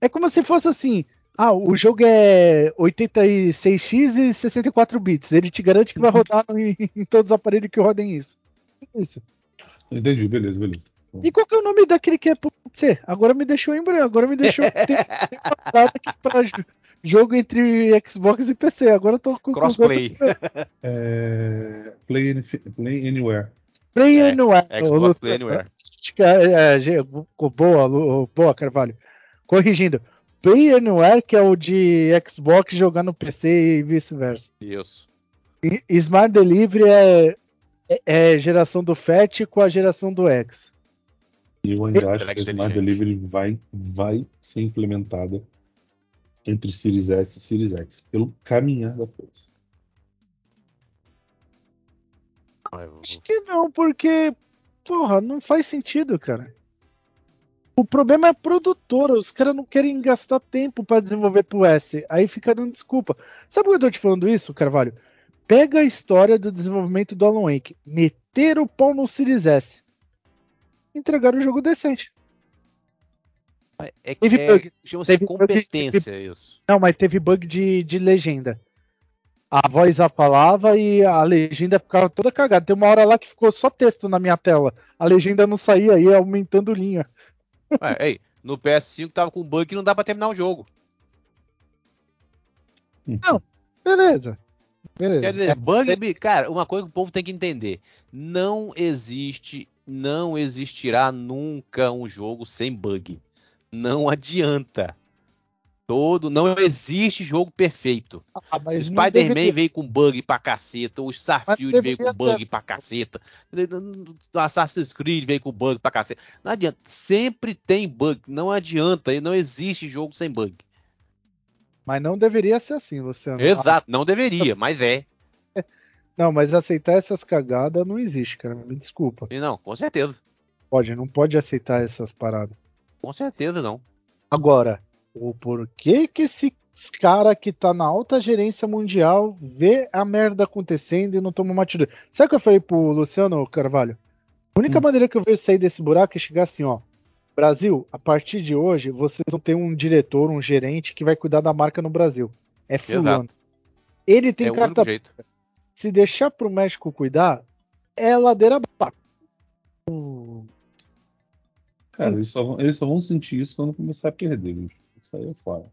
É como se fosse assim. Ah, o jogo é 86x e 64 bits. Ele te garante que vai rodar em, em todos os aparelhos que rodem isso. Isso. Entendi, beleza, beleza. E qual que é o nome daquele que é PC? Agora me deixou em branco. Agora me deixou. tem, tem pra jo- jogo entre Xbox e PC. Agora eu tô com. com- Crossplay. É, Play, Any- Play Anywhere. Play É, Anywhere. Xbox Play Anywhere. É, boa, boa, Carvalho. Corrigindo. Play Anywhere, que é o de Xbox jogar no PC e vice-versa. Isso. E- Smart Delivery é, é, é geração do FAT com a geração do X. E eu ainda acho que a Smart. Delivery vai, vai ser implementada entre Series S e Series X, pelo caminhar da coisa. Acho que não, porque, porra, não faz sentido, cara. O problema é a produtora, os caras não querem gastar tempo pra desenvolver pro S, aí fica dando desculpa. Sabe por que eu tô te falando isso, Carvalho? Pega a história do desenvolvimento do Alan Wake, meter o pau no Series S, entregar o jogo decente. É, Teve é, bug. chama-se Teve competência isso. Não, mas teve bug de, de legenda. A voz apalava e a legenda ficava toda cagada. Tem uma hora lá que ficou só texto na minha tela. A legenda não saía, ia aumentando linha. Ué, ei, no PS5 tava com bug que não dá pra terminar o jogo. Beleza. Beleza. Quer dizer, É, bug, bi- cara, uma coisa que o povo tem que entender: não existe, não existirá nunca um jogo sem bug. Não adianta. Todo, não existe jogo perfeito. ah, O Spider-Man veio com bug pra caceta, o Starfield veio com bug ter- pra caceta, o Assassin's Creed veio com bug pra caceta. Não adianta, sempre tem bug, não adianta, e não existe jogo sem bug. Mas não deveria ser assim, Luciano. Exato, não deveria, mas é. Não, mas aceitar essas cagadas não existe, cara. Me desculpa. E não, com certeza. Pode, não pode aceitar essas paradas. Com certeza não. Agora, o porquê que esse cara que tá na alta gerência mundial vê a merda acontecendo e não toma uma atitude? Sabe o que eu falei pro Luciano Carvalho? A única Hum. maneira que eu vejo sair desse buraco é chegar assim, ó. Brasil, a partir de hoje, vocês vão ter um diretor, um gerente que vai cuidar da marca no Brasil. É fulano. Ele tem é carta se deixar pro México cuidar, é ladeira abaixo. Cara, eles só, vão, eles só vão sentir isso quando começar a perder, bicho. É fora.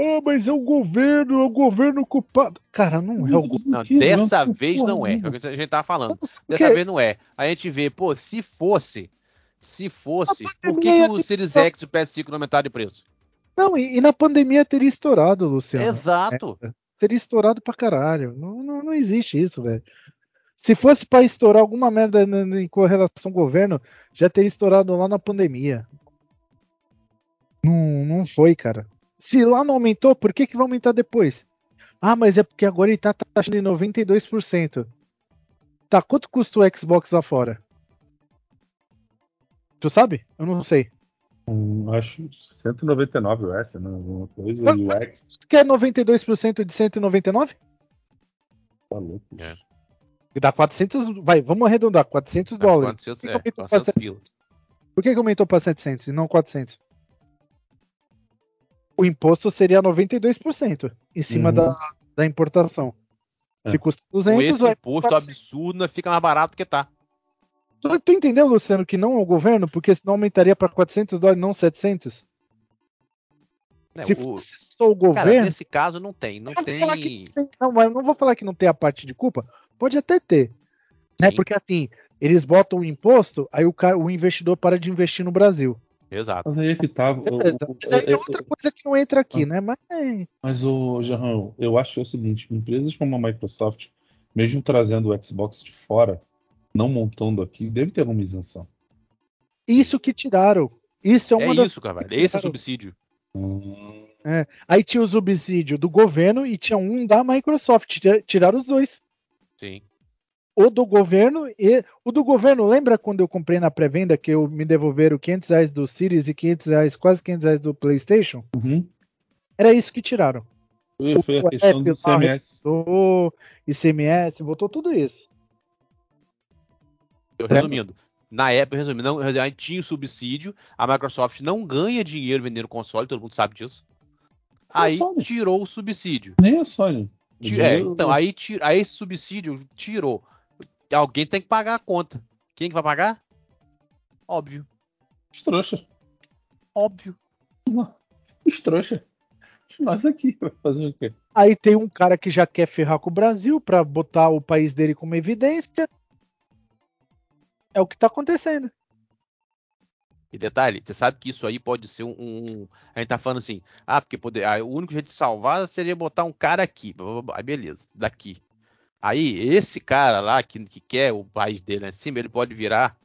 Ah, mas é o governo, é o governo culpado. Cara, não é o governo. Não, dessa não, vez não é. É o que a gente tava falando. Porque- Dessa vez não é. A gente vê, pô, se fosse, se fosse, por que, pandemia que o Series X e o PS5 não aumentaram de preço? Não, e, e na pandemia teria estourado, Luciano. Exato. Teria estourado pra caralho. Não, não, não existe isso, velho. Se fosse pra estourar alguma merda em correlação ao governo, já teria estourado lá na pandemia. Não, não foi, cara. Se lá não aumentou, por que, que vai aumentar depois? Ah, mas é porque agora ele tá taxando em 92%. Tá, quanto custa o Xbox lá fora? Tu sabe? Eu não sei. Hum, acho 199 o S, né? Alguma coisa. Mas- E o X Tu quer 92% de 199? tá louco. É. Dá 400, vai, vamos arredondar, 400 dólares. 400, Por que é, que aumentou 400 pra pila. Por que, que aumentou para 700 e não 400? O imposto seria 92% em cima Uhum. da, da importação. É. Se custa Com 200, esse vai imposto 400. absurdo, né, fica mais barato que tá. Tu, tu entendeu, Luciano, que não é o governo? Porque senão aumentaria para 400 dólares, não 700? né? Se O- fosse só o Cara, governo... nesse caso não tem. Não tem. que tem- Não, mas eu não vou falar que não tem a parte de culpa. Pode até ter. Né? Porque assim, eles botam o imposto, aí o, cara, o investidor para de investir no Brasil. Exato. Mas aí é que tá. aí é- é outra coisa que não entra aqui, Ah. né? Mas é, Mas o Jarrão, eu acho que é o seguinte: empresas como a Microsoft, mesmo trazendo o Xbox de fora, não montando aqui, deve ter alguma isenção. isso que tiraram. Isso é uma É das. isso, cara. Esse é o subsídio. Hum, Aí tinha o subsídio do governo e tinha um da Microsoft. Tira- Tiraram os dois. Sim. O do governo e. O do governo, lembra quando eu comprei na pré-venda que eu me devolveram 500 reais do Series e 500 reais, quase 500 reais do PlayStation? uhum. Era isso que tiraram. Foi foi a questão do CMS. Botou ICMS, botou tudo isso. Eu É. resumindo. Na época, resumindo, não, a gente tinha o subsídio, a Microsoft não ganha dinheiro vendendo console, todo mundo sabe disso. Aí Console. tirou o subsídio. Nem a Sony. O Ti- É, então, aí, aí esse subsídio tirou. Alguém tem que pagar a conta. Quem que vai pagar? Óbvio. Os trouxa. Óbvio. Os trouxa. Nós aqui, vai fazer o quê? Aí tem um cara que já quer ferrar com o Brasil pra botar o país dele como evidência. É o que tá acontecendo. E detalhe, você sabe que isso aí pode ser um. um- a gente tá falando assim, ah, porque poder, ah, o único jeito de salvar seria botar um cara aqui. blá, blá, blá. Aí beleza, daqui. Aí, esse cara lá que, que quer o país dele lá em cima, ele pode virar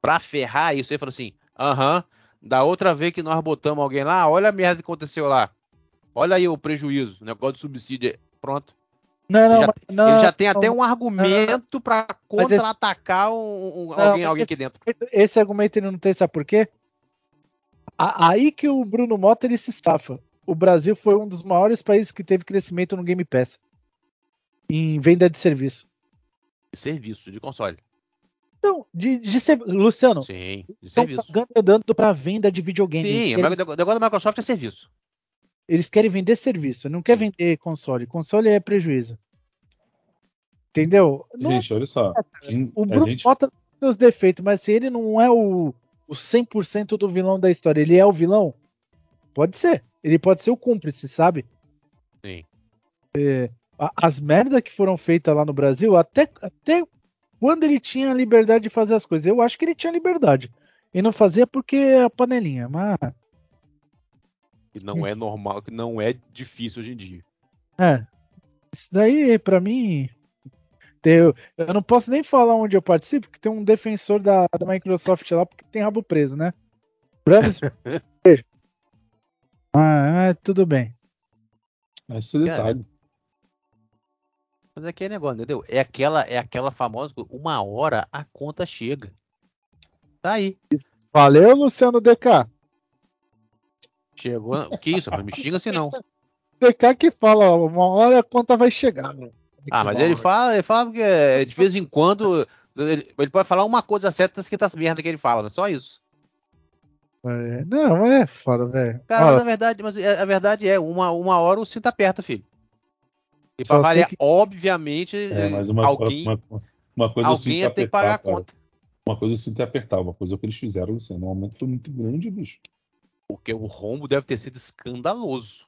pra ferrar isso aí e falar assim: aham, da outra vez que nós botamos alguém lá, olha a merda que aconteceu lá. Olha aí o prejuízo, o negócio de subsídio. Pronto. Não, não, Ele já- não, ele já tem até um argumento pra esse- contra-atacar um- um- alguém, alguém esse- aqui dentro. Esse argumento ele não tem, sabe por quê? A- Aí que o Bruno Mota ele se safa. O Brasil foi um dos maiores países que teve crescimento no Game Pass. Em venda de serviço. De serviço, de console. Então, de, de ser- Luciano, Sim, de estão serviço. pagando dando pra venda de videogame. Sim, eles, o querem, negócio da Microsoft é serviço. eles querem vender serviço, não quer vender console. Console é prejuízo. Entendeu? Não- Gente, olha só. quem- o Bruno gente, tem seus defeitos, mas se ele não é o, o 100% do vilão da história, ele é o vilão? Pode ser. Ele pode ser o cúmplice, sabe? Sim. É, as merdas que foram feitas lá no Brasil, até, até quando ele tinha a liberdade de fazer as coisas, eu acho que ele tinha liberdade. E não fazia porque é a panelinha, mas não é normal, que não é difícil hoje em dia. é. Isso daí, pra mim. eu, eu não posso nem falar onde eu participo, porque tem um defensor da, da Microsoft lá, porque tem rabo preso, né? Brames, beijo. Ah, é, tudo bem. esse detalhe. Mas é aquele negócio, entendeu? É aquela, é aquela famosa. Uma hora a conta chega. Tá aí. Valeu, Luciano DK. Chegou. O que isso? Não me xinga assim não. DK que fala, uma hora a conta vai chegar. Ah, mas ele fala, ele fala que é, de vez em quando. Ele, ele pode falar uma coisa certa que tá merda que ele fala, mas só isso. É, não, é foda, velho. Cara, mas a verdade, mas a a verdade é, uma, uma hora o cinto aperta, filho. E Só sei variar, que- obviamente, É, uma, alguém, uma, uma coisa alguém ia ter que pagar a conta. Uma coisa eu sinto é apertar, uma coisa é o que eles fizeram, Luciano. Um aumento foi muito grande, bicho. Porque o rombo deve ter sido escandaloso.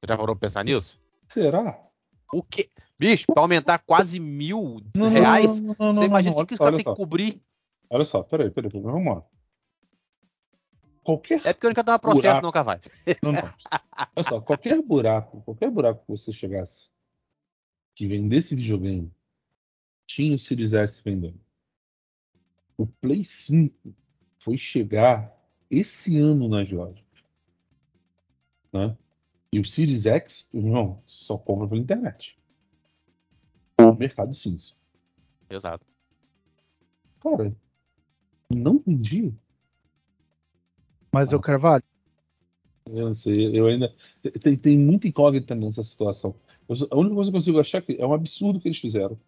Você já parou pra pensar nisso? Será? O quê? Bicho, pra aumentar quase mil Não, reais, não, não, você imagina o que os caras têm que cobrir? Olha só, peraí, peraí, peraí, vamos lá. Qualquer É porque eu não quero dar processo, Buraco. não, Carvalho. Não, não. Olha só, qualquer buraco, qualquer buraco que você chegasse que vendesse videogame, tinha o Series S vendendo. O Play 5 foi chegar esse ano nas lojas. Né? E o Series X, irmão, só compra pela internet. Ou mercado cinza. Exato. Cara, não vendi. Mas o Carvalho, Eu não sei, eu ainda. Tem, tem muita incógnita nessa situação. Eu a única coisa que eu consigo achar é que é um absurdo que eles fizeram.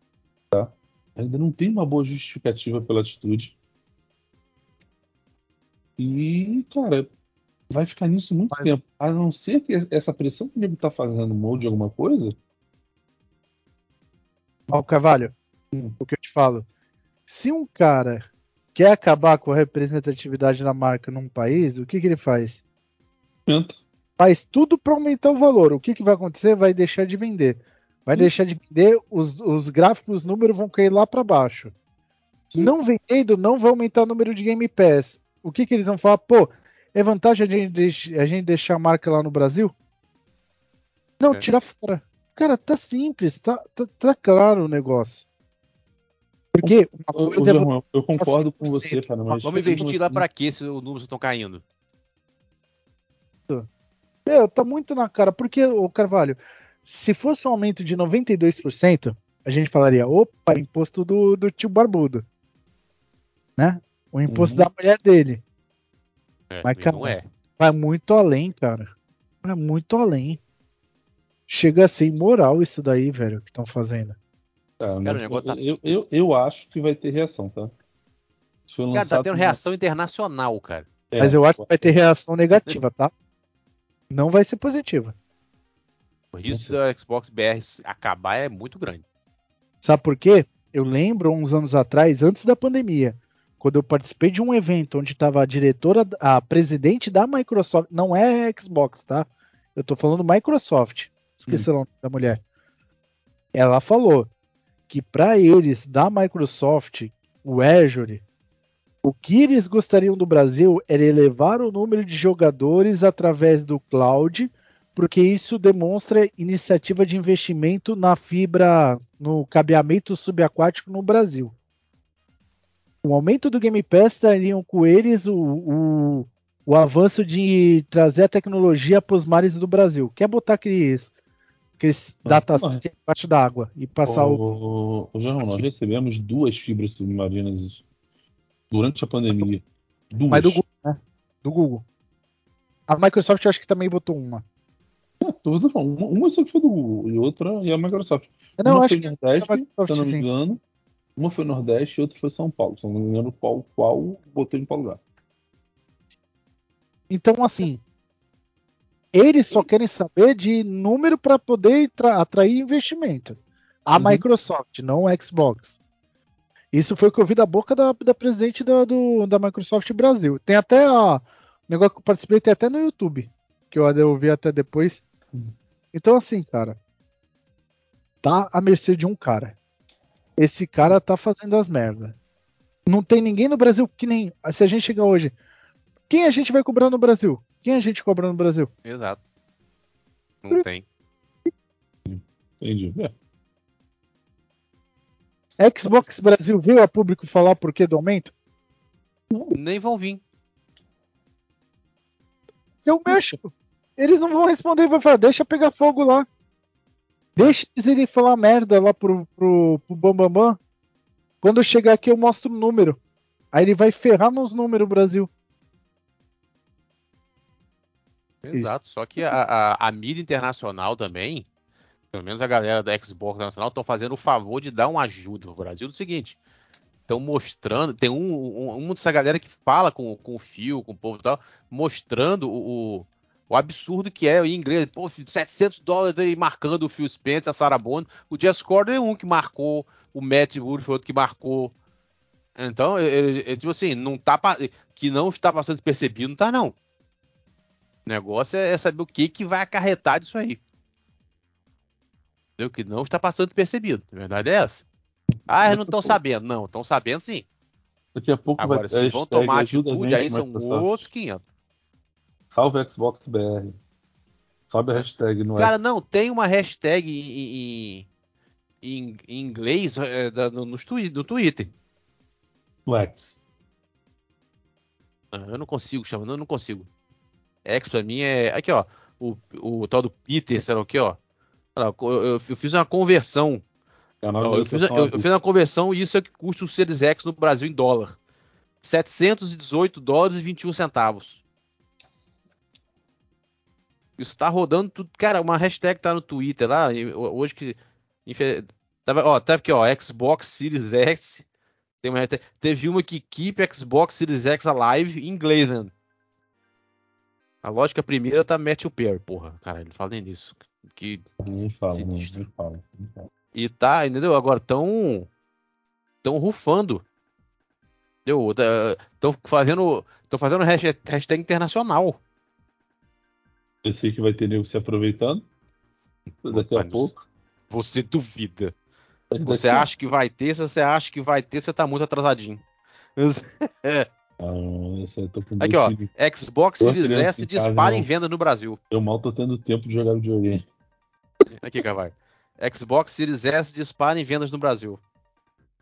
Tá? Ainda não tem uma boa justificativa pela atitude. E, cara, vai ficar nisso muito Mas- tempo. A não ser que essa pressão que o nego tá fazendo molde alguma coisa. ó, Carvalho, Hum. o que eu te falo. Se um cara quer acabar com a representatividade da marca num país, o que, que ele faz? Tenta. Faz tudo para aumentar o valor. O que, que vai acontecer? Vai deixar de vender. Vai Hum. deixar de vender, os, os gráficos, os números vão cair lá para baixo. Sim. Não vendendo, não vai aumentar o número de Game Pass. O que, que eles vão falar? Pô, é vantagem a gente, a gente deixar a marca lá no Brasil? Não, É. tira fora. Cara, tá simples, tá, tá, tá claro o negócio. Porque Ô, ô, é Germão, eu concordo com 100%, você, cara, mas. Vamos investir lá pra quê se os números estão caindo? Meu, tá muito na cara. Porque, o Carvalho, se fosse um aumento de 92%, a gente falaria, opa, imposto do, do tio Barbudo. Né? O imposto Uhum. da mulher dele. É, Mas, cara, não é. Vai muito além, cara. Vai muito além. Chega a ser imoral isso daí, velho, que estão fazendo. Cara, Cara, o negócio tá- eu, eu, eu acho que vai ter reação, tá? Cara, tá tendo reação internacional, cara. É, Mas eu acho que vai ter reação negativa, tá? Não vai ser positiva. O risco da Xbox BR acabar é muito grande. Sabe por quê? Eu lembro uns anos atrás, antes da pandemia, quando eu participei de um evento onde estava a diretora, a presidente da Microsoft, não é Xbox, tá? Eu tô falando Microsoft. Esqueci o nome da mulher. Ela falou que para eles da Microsoft, o Azure, o que eles gostariam do Brasil era elevar o número de jogadores através do cloud, porque isso demonstra iniciativa de investimento na fibra, no cabeamento subaquático no Brasil. O aumento do Game Pass trariam com eles o, o, o avanço de trazer a tecnologia para os mares do Brasil. Quer botar aqueles, aqueles Ah, data ah. embaixo da água e passar o. O, o João, nós recebemos duas fibras submarinas durante a pandemia. Duas. Mas do Google, né? Do Google. A Microsoft eu acho que também botou uma. Não. Uma, uma só que foi do Google e outra é a Microsoft. Não, uma acho foi que Nordeste, a Microsoft, se eu não me sim. engano. Uma foi Nordeste e outra foi São Paulo. Se eu não me engano, qual, qual botou em qual lugar. Então, assim, eles só querem saber de número para poder tra- atrair investimento. A Uhum. Microsoft, não o Xbox. Isso foi o que eu vi da boca da, da presidente da, do- da Microsoft Brasil. Tem até o negócio que eu participei, tem até no YouTube, que eu, eu vi até depois. Uhum. Então, assim, cara, tá à mercê de um cara. Esse cara tá fazendo as merdas. Não tem ninguém no Brasil que nem. Se a gente chegar hoje, quem a gente vai cobrar no Brasil? Quem a gente cobra no Brasil? Exato. Não tem. Entendi. É. Xbox Brasil veio a público falar por que do aumento? Nem vão vir. É o México. Eles não vão responder, vai falar, deixa pegar fogo lá. Deixa eles irem falar merda lá pro, pro, pro Bambambam. Quando eu chegar aqui, eu mostro o número. Aí ele vai ferrar nos números, Brasil. Exato, só que a, a, a mídia internacional também, pelo menos a galera da Xbox Internacional, estão fazendo o favor de dar uma ajuda pro Brasil do seguinte. Estão mostrando, tem um, um, uma dessa galera que fala com, com o Fio, com o povo e tal, mostrando o, o, o absurdo que é em inglês. Pô, 700 dólares aí marcando o Phil Spencer, a Sarah Bond. O Jess Corder é um que marcou, o Matt Wood foi outro que marcou. Então, tipo assim, não tá, que não está passando despercebido, não tá não. O negócio é, é saber o que, que vai acarretar disso aí. Entendeu? Que não está passando despercebido. A verdade é essa. Ah, eles não estão sabendo. Não, estão sabendo sim. Daqui a pouco Agora, vai se vão tomar atitude, aí são outros 500. Salve Xbox BR. Sobe a hashtag no Cara, não, tem uma hashtag em, em, em inglês é, no, no, no Twitter. Flex. eu não consigo chamar, eu não consigo. X pra mim é. Aqui, ó. O, o tal do Peter, sei lá o que, ó. Eu, eu, eu, fiz uma conversão. Ó, eu, fiz, eu, fiz uma conversão e isso é que custa o Series X no Brasil em dólar. 718 dólares e 21 centavos. Isso tá rodando tudo. Cara, uma hashtag tá no Twitter lá. Hoje que. Tava, ó, tava aqui, ó. Xbox Series X. Tem uma, teve uma que Keep Xbox Series X Alive em inglês, né? A lógica primeira tá Matthew Perry, porra. Cara, ele fala nem nisso. Que. Nem fala, nem fala, nem fala. E tá, entendeu? Agora tão. tão rufando. Entendeu? Estão fazendo. Estão fazendo hashtag, hashtag internacional. Eu sei que vai ter nego se aproveitando. Daqui a pouco. Você duvida. Você acha que vai ter, se você acha que vai ter, você tá muito atrasadinho. Ah, Aqui, ó. Xbox Series S dispara em venda no Brasil. Eu mal tô tendo tempo de jogar videogame. Aqui, Carvalho. Xbox Series S dispara em vendas no Brasil.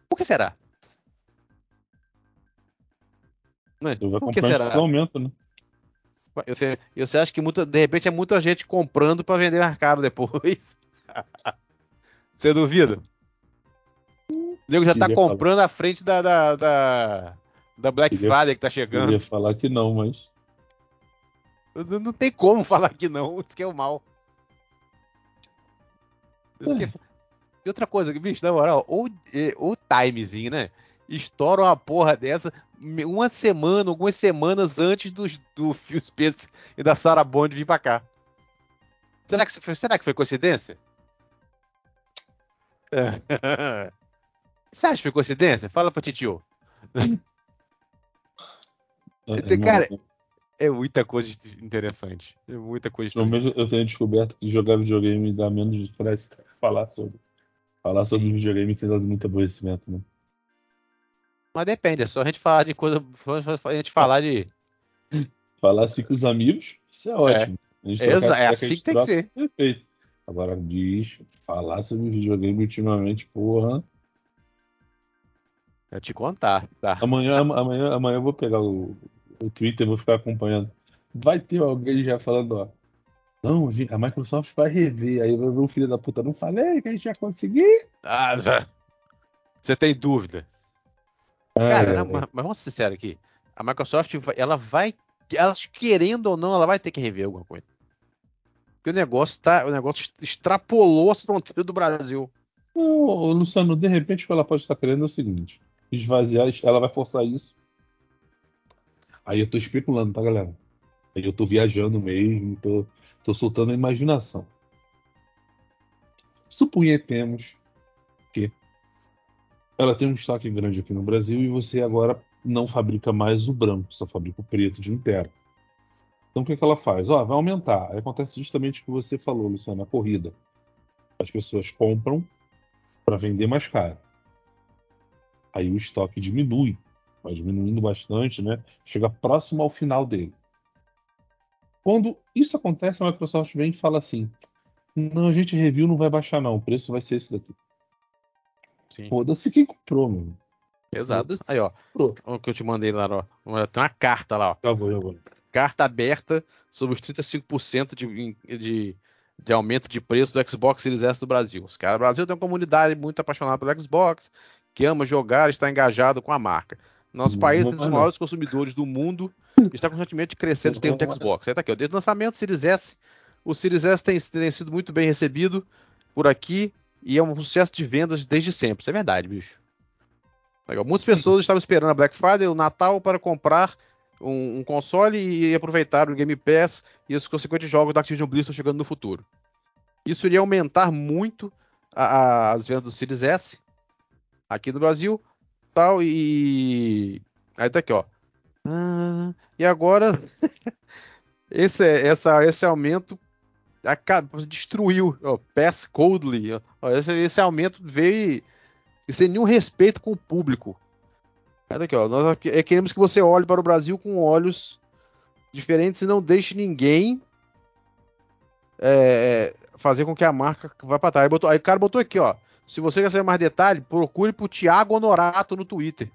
Por que será? Né? Por que será? Aumento, né? Você, você acha que muita, de repente é muita gente comprando para vender mais caro depois? você duvida? O nego já tá comprando à frente da, da, da, da Black queria, Friday que tá chegando. Eu ia falar que não, mas. Não, não tem como falar que não, isso que é o mal. É. É... E outra coisa, bicho, na moral, ou o timezinho, né? Estoura uma porra dessa uma semana, algumas semanas antes do, do Phil Spencer e da Sarah Bond vir pra cá. Será que, foi, será que foi coincidência? Você acha que foi coincidência? Fala pra Titio. É, Cara, é muita coisa interessante. É muita coisa interessante. Eu tenho descoberto que jogar videogame dá menos estresse falar sobre. Falar sobre Sim. videogame tem dado muito aborrecimento, né? Mas depende, é só a gente falar de coisa. A gente falar de. Falar assim com os amigos, isso é ótimo. É, é, é assim que tem que ser. Perfeito. Agora, bicho, falar sobre videogame ultimamente, porra. Eu te contar, tá? Amanhã, amanhã, amanhã eu vou pegar o, o Twitter e vou ficar acompanhando. Vai ter alguém já falando, ó. Não, a Microsoft vai rever. Aí o filho da puta. Não falei que a gente ia conseguir. Ah, já. Você tem dúvida? Cara, é, mas, mas, vamos ser sinceros aqui. A Microsoft, ela vai, ela, querendo ou não, ela vai ter que rever alguma coisa. Porque o negócio tá, o negócio extrapolou as fronteiras do Brasil. Ô, Luciano, de repente o que ela pode estar querendo é o seguinte: esvaziar, ela vai forçar isso. Aí eu tô especulando, tá, galera? Aí eu tô viajando mesmo, tô, tô soltando a imaginação. Suponhamos que ela tem um destaque grande aqui no Brasil e você agora não fabrica mais o branco, só fabrica o preto de inteiro. Então o que, é que ela faz? Ó, vai aumentar. Aí acontece justamente o que você falou, Luciano, a corrida. As pessoas compram para vender mais caro. Aí o estoque diminui, vai diminuindo bastante, né? Chega próximo ao final dele. Quando isso acontece, a Microsoft vem e fala assim: não, a gente review não vai baixar não, o preço vai ser esse daqui. Foda-se quem comprou, mano. Exato. Aí, ó. O que eu te mandei lá, ó. Tem uma carta lá, ó. Já vou, já vou. Carta aberta sobre os 35% de, de, de aumento de preço do Xbox Series S do Brasil. Os caras, o Brasil tem uma comunidade muito apaixonada pelo Xbox, que ama jogar, está engajado com a marca. Nosso país não é um dos maiores consumidores do mundo está constantemente crescendo em termos de Não vai Xbox. Aí tá aqui, ó, desde o lançamento do Series S, o Series S tem, tem sido muito bem recebido por aqui e é um sucesso de vendas desde sempre. Isso é verdade, bicho. Legal. Muitas pessoas estavam esperando a Black Friday, o Natal, para comprar um, um console e aproveitar o Game Pass e os consequentes jogos da Activision Blizzard chegando no futuro. Isso iria aumentar muito a- a- as vendas do Series S aqui no Brasil, tal e aí tá aqui, ó. Ah, e agora esse essa esse aumento aca- destruiu, ó, Pass Coldly, ó, esse, esse aumento veio e, sem nenhum respeito com o público. Aí tá aqui, ó, nós é, queremos que você olhe para o Brasil com olhos diferentes e não deixe ninguém é, fazer com que a marca vá para trás. Aí, botou- aí o cara botou aqui, ó. Se você quer saber mais detalhe, procure por Thiago Honorato no Twitter.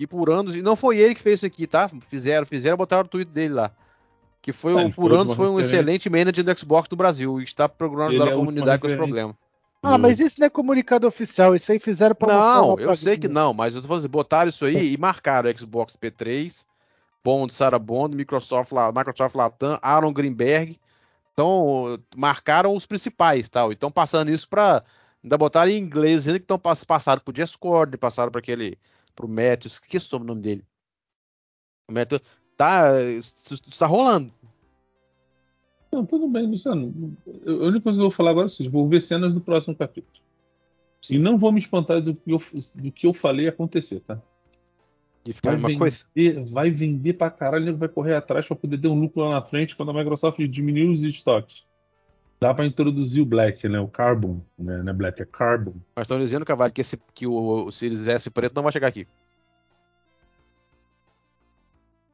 E por anos, e não foi ele que fez isso aqui, tá? Fizeram, fizeram, botaram o tweet dele lá. Que foi, É, um- por anos foi um excelente manager do Xbox do Brasil e está procurando ajudar é a comunidade com esse problema. Ah, mas isso não é comunicado oficial, isso aí fizeram pra mostrar Não, eu sei que não, mas eu tô falando assim, botaram isso aí e marcaram o Xbox P3, Bond, Sarah Bond, Microsoft, Microsoft Latam, Aaron Greenberg. Então, marcaram os principais, tal. Então, passando isso pra. Ainda botaram em inglês, ainda que estão passaram pro Discord, passaram para aquele. pro Matthews, que é o sobrenome dele? O Matthews. Tá, isso isso tá rolando. Não, tudo bem, Luciano. Eu- A única coisa que eu vou falar agora é seguinte: vou ver cenas do próximo capítulo. E não vou me espantar do que eu, do que eu falei acontecer, tá? E fica a Vai mesma vender, coisa. vai vender pra caralho, vai correr atrás pra poder ter um lucro lá na frente quando a Microsoft diminuir os estoques. Dá pra introduzir o Black, né? O Carbon, né? Não é Black, é Carbon. Mas estão dizendo, Cavalho, que, esse, que o, o Series S preto não vai chegar aqui.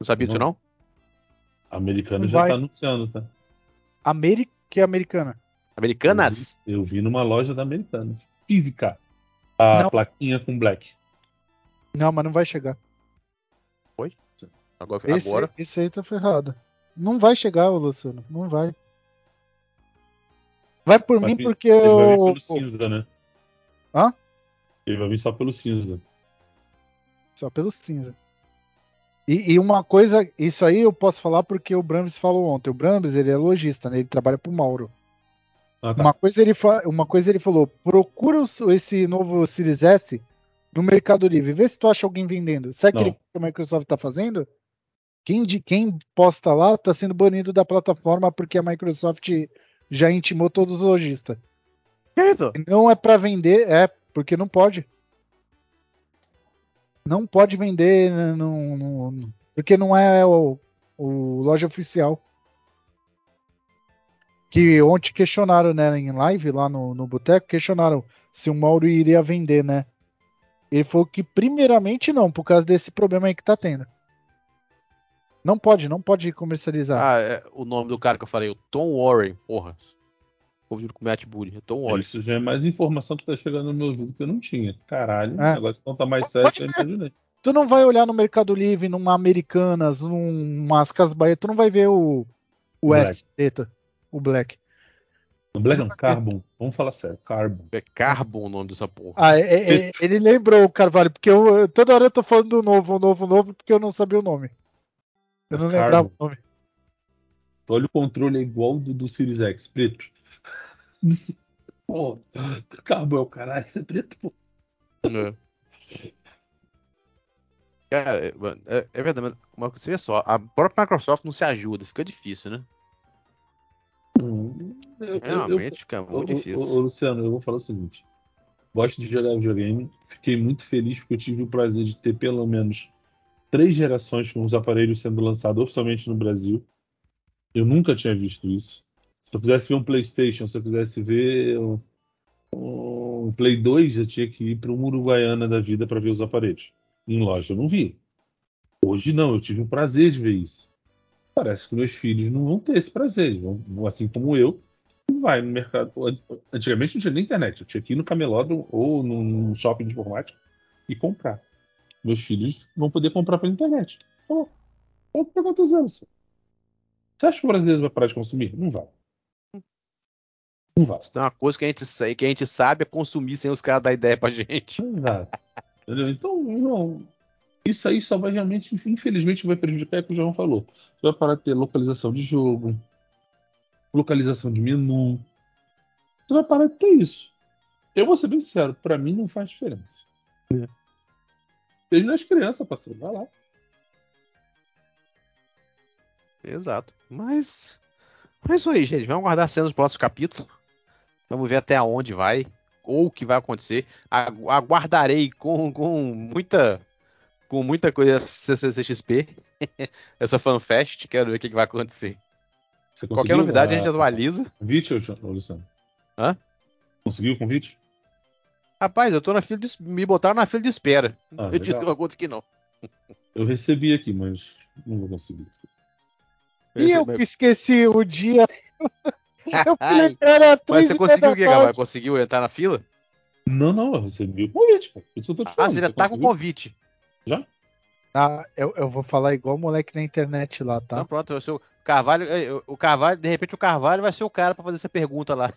Não sabia disso, Não. não? A americana já vai. tá anunciando, tá? Ameri... Que é americana. Americanas? Eu vi numa loja da americana. Física. A Não. plaquinha com Black. Não, mas não vai chegar. Agora, Esse, agora esse aí tá ferrado. Não vai chegar, Luciano. Não vai. Vai por Vai mim vir- porque Ele vai vir eu. pelo cinza, né? Hã? Ele vai vir só pelo cinza. Só pelo cinza. E, e uma coisa, isso aí eu posso falar porque o Brams falou ontem. O Brams, ele é lojista, né? Ele trabalha pro Mauro. Ah, tá. Uma coisa ele, fa... uma coisa ele falou: procura esse novo Series S no Mercado Livre. Vê se tu acha alguém vendendo. Sabe aquele que a Microsoft tá fazendo? Quem, de, quem posta lá tá sendo banido da plataforma porque a Microsoft já intimou todos os lojistas. Que isso? Não é pra vender, é porque não pode. Não pode vender porque não é o, o loja oficial. Que ontem questionaram, né, em live lá no, no boteco, questionaram se o Mauro iria vender, né? Ele falou que primeiramente não, por causa desse problema aí que tá tendo. Não pode, não pode comercializar. Ah, é o nome do cara que eu falei, o Tom Warren. Porra. Convido com o Matt Bully. Tom Warren. Isso já é mais informação que tá chegando no meu ouvido que eu não tinha. Caralho, É. o negócio não tá mais Pode sério eu imaginei. Tu não vai olhar no Mercado Livre, numa Americanas, numas Casas Bahia, tu não vai ver o, o Black. S preto, o Black. Black não, Carbon. Vamos falar sério, Carbon. É Carbon o nome dessa porra. Ah, é- é- ele lembrou o Carvalho, porque eu, toda hora eu tô falando do novo, novo, novo, porque eu não sabia o nome. Eu não Carbon. lembrava o nome. Então, olha o controle é igual do, do Series X, preto. Pô, Carbon é o caralho, isso é preto, pô. É. Cara, é, é- é verdade, mas uma, você vê só, a própria Microsoft não se ajuda, fica difícil, né? Eu- eu- eu- Realmente fica muito ô, difícil. ô, Luciano, eu vou falar o seguinte. Gosto de jogar videogame. Fiquei muito feliz porque eu tive o prazer de ter pelo menos três gerações com os aparelhos sendo lançados oficialmente no Brasil. Eu nunca tinha visto isso. Se eu quisesse ver um PlayStation, se eu quisesse ver um, um Play 2, eu tinha que ir para uma Uruguaiana da vida para ver os aparelhos. Em loja eu não vi. Hoje não, eu tive o prazer de ver isso. Parece que meus filhos não vão ter esse prazer. Vão- assim como eu, vai no mercado. Antigamente não tinha nem internet, eu tinha que ir no camelódromo ou num shopping de informática e comprar. Meus filhos vão poder comprar pela internet. Então, pergunto anos. Você acha que o brasileiro vai parar de consumir? Não vai. Não vai. Então, uma coisa que a gente, que a gente sabe é consumir sem os caras dar ideia pra gente. Exato. Entendeu? Então, irmão, isso aí só vai realmente, infelizmente, vai prejudicar, é o que o João falou. Você vai parar de ter localização de jogo, localização de menu. Você vai parar de ter isso. Eu vou ser bem sincero, pra mim não faz diferença. Desde nas crianças, parceiro, vai lá. Exato. Mas. É isso aí, gente. Vamos aguardar cenas dos próximos capítulos. Vamos ver até onde vai. Ou o que vai acontecer. Agu- Aguardarei com, com muita. Com muita coisa CCXP. Essa fanfest. Quero ver o que vai acontecer. Você Qualquer novidade a a- gente atualiza. Convite, Luciano? Hã? Conseguiu o convite? Rapaz, eu tô na fila de. Me botaram na fila de espera. Ah, eu disse que eu não consegui, não. Eu recebi aqui, mas não vou conseguir. E eu que esqueci o dia. Eu Ai, falei, era Mas você conseguiu o quê, Gabriel? Conseguiu entrar na fila? Não, não, eu recebi o convite, pô. Isso que eu tô te Ah, falando. você já tá com conseguiu? convite. Ah, eu, eu vou falar igual o moleque na internet lá, tá? Então pronto, o seu Carvalho, eh, o Carvalho, de repente o Carvalho vai ser o cara pra fazer essa pergunta lá.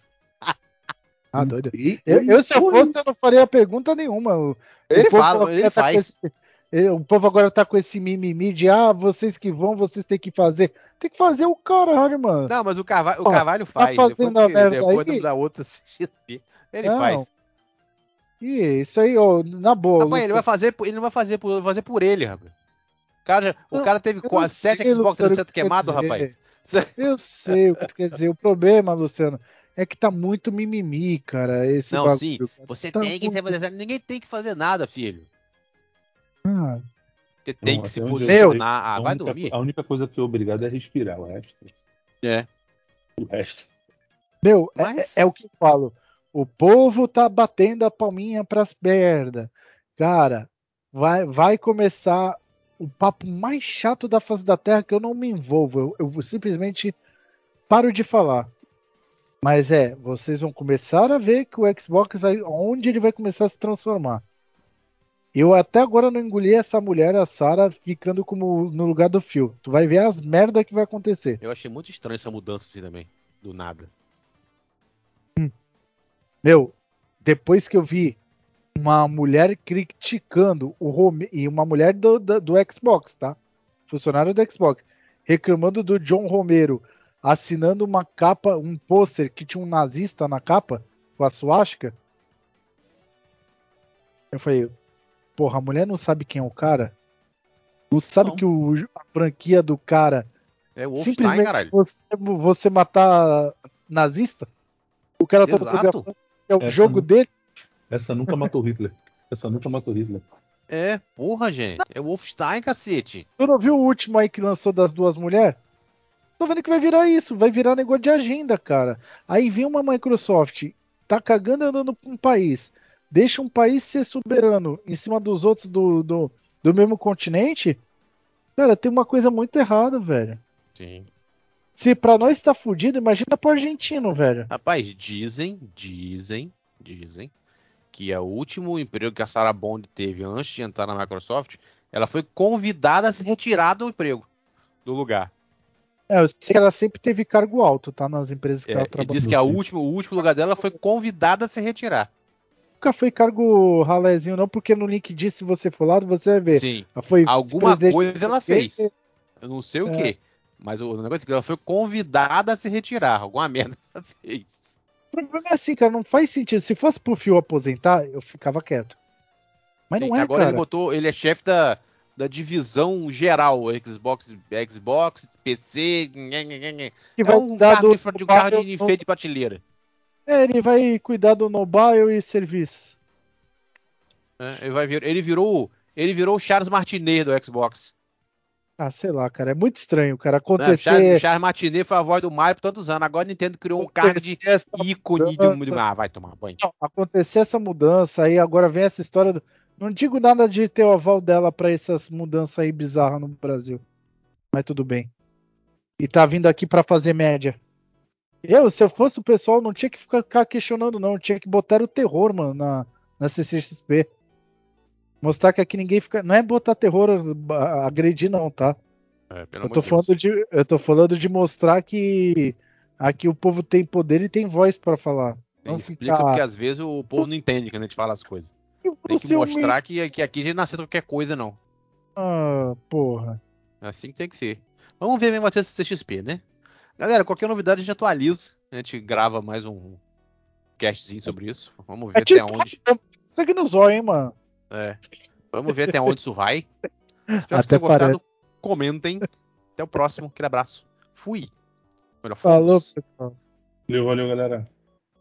Ah, doido. E- Eu, eu, se eu fosse, eu não faria pergunta nenhuma. O, Ele o povo fala, ele tá faz. esse- o povo agora tá com esse mimimi de ah, vocês que vão, vocês têm que fazer. Tem que fazer o caralho, mano. Não, mas o Carvalho, o Ó, Carvalho faz. fazendo depois a merda depois aí? da outra ele Não, faz. E isso aí, ó, na boa. Rapaz, ele vai fazer, ele não vai fazer por, vai fazer por ele, rapaz. O cara, o cara teve quase sete sei, Xbox Luciano, 360 o que quer queimado, dizer. rapaz. Eu sei o que tu quer dizer. O problema, Luciano, é que tá muito mimimi, cara. Esse Não, bagulho, sim, cara. Você Tá tem que muito- fazer. Ninguém tem que fazer nada, filho. Ah, Você tem Não, que se posicionar. Ah, a, vai única, dormir. a única coisa que eu obrigado é respirar, o resto. É. O resto. Meu, é- Mas- é, é o que eu falo. O povo tá batendo a palminha pras merda. Cara, vai, vai começar o papo mais chato da face da Terra que eu não me envolvo. Eu, eu simplesmente paro de falar. Mas é, vocês vão começar a ver que o Xbox vai. onde ele vai começar a se transformar. Eu até agora não engoli essa mulher, a Sarah, ficando como no lugar do Phil. Tu vai ver as merda que vai acontecer. Eu achei muito estranho essa mudança assim também. Do nada. Meu, depois que eu vi uma mulher criticando o Rome e uma mulher do, do, do Xbox, tá? Funcionário do Xbox, reclamando do John Romero assinando uma capa, um pôster que tinha um nazista na capa, com a suástica. Eu falei, porra, a mulher não sabe quem é o cara? Não sabe Não. que o, a franquia do cara É o simplesmente caralho. você, você matar nazista? O cara tá fotografando, é o Essa jogo dele. Essa nunca matou Hitler. Essa nunca matou Hitler. É, porra, gente. É o Wolfenstein, cacete. Tu não viu o último aí que lançou das duas mulheres? Tô vendo que vai virar isso, vai virar negócio de agenda, cara. Aí vem uma Microsoft, tá cagando e andando pra um país, deixa um país ser soberano em cima dos outros do, do, do mesmo continente. Cara, tem uma coisa muito errada, velho. Sim. Se pra nós tá fudido, imagina pro argentino, velho. Rapaz, dizem, dizem, dizem que é o último emprego que a Sarah Bond teve antes de entrar na Microsoft, ela foi convidada a se retirar do emprego, do lugar. É, eu sei que ela sempre teve cargo alto, tá? Nas empresas que É, ela trabalhou. disse que a última, o último lugar dela foi convidada a se retirar. Nunca foi cargo ralézinho, não, porque no LinkedIn, se você for lá, você vai ver. Sim, Ela foi alguma coisa ela quê? fez. Eu não sei o É. que, mas o negócio é que ela foi convidada a se retirar. Alguma merda ela fez. O problema é assim, cara, não faz sentido. Se fosse pro Phil aposentar, eu ficava quieto. Mas Sim, não é, agora cara. ele botou, ele é chefe da, da divisão geral, Xbox, Xbox, PC. Que é vai um cuidar carro, do de, um carro de enfeite de prateleira. É, ele vai cuidar do mobile e serviços. né? Ele, vai vir, ele virou, ele virou o Charles Martinet do Xbox. Ah, sei lá, cara, é muito estranho, cara. Acontecer, Charles, Charles Martinet foi a voz do Mario por tantos anos. Agora a Nintendo criou um cargo de ícone de, mudança. de ah, vai tomar banho. não, acontecer essa mudança aí, agora vem essa história do. Não digo nada de ter o aval dela pra essas mudanças aí bizarras no Brasil. Mas tudo bem. E tá vindo aqui pra fazer média. Eu, se eu fosse o pessoal, não tinha que ficar questionando, não. Tinha que botar o terror, mano, na, na CCXP. Mostrar que aqui ninguém fica. Não é botar terror, agredir, não, tá? É, Eu tô, Deus. falando de, eu tô falando de mostrar que Aqui o povo tem poder e tem voz pra falar. Não explica ficar- porque às vezes o povo não entende quando a gente fala as coisas. Tem que mostrar que, que aqui a gente não aceita qualquer coisa, não. Ah, porra. É assim que tem que ser. Vamos ver mesmo a CXP, né? Galera, qualquer novidade a gente atualiza. A gente grava mais um castzinho sobre isso. Vamos ver É até tipo, onde. Isso aqui no zóio, hein, mano. É. Vamos ver até onde isso vai. Espero que tenham gostado. Comentem. Até o próximo. Aquele abraço. Fui. Melhor Falou, pessoal. Valeu, valeu, galera.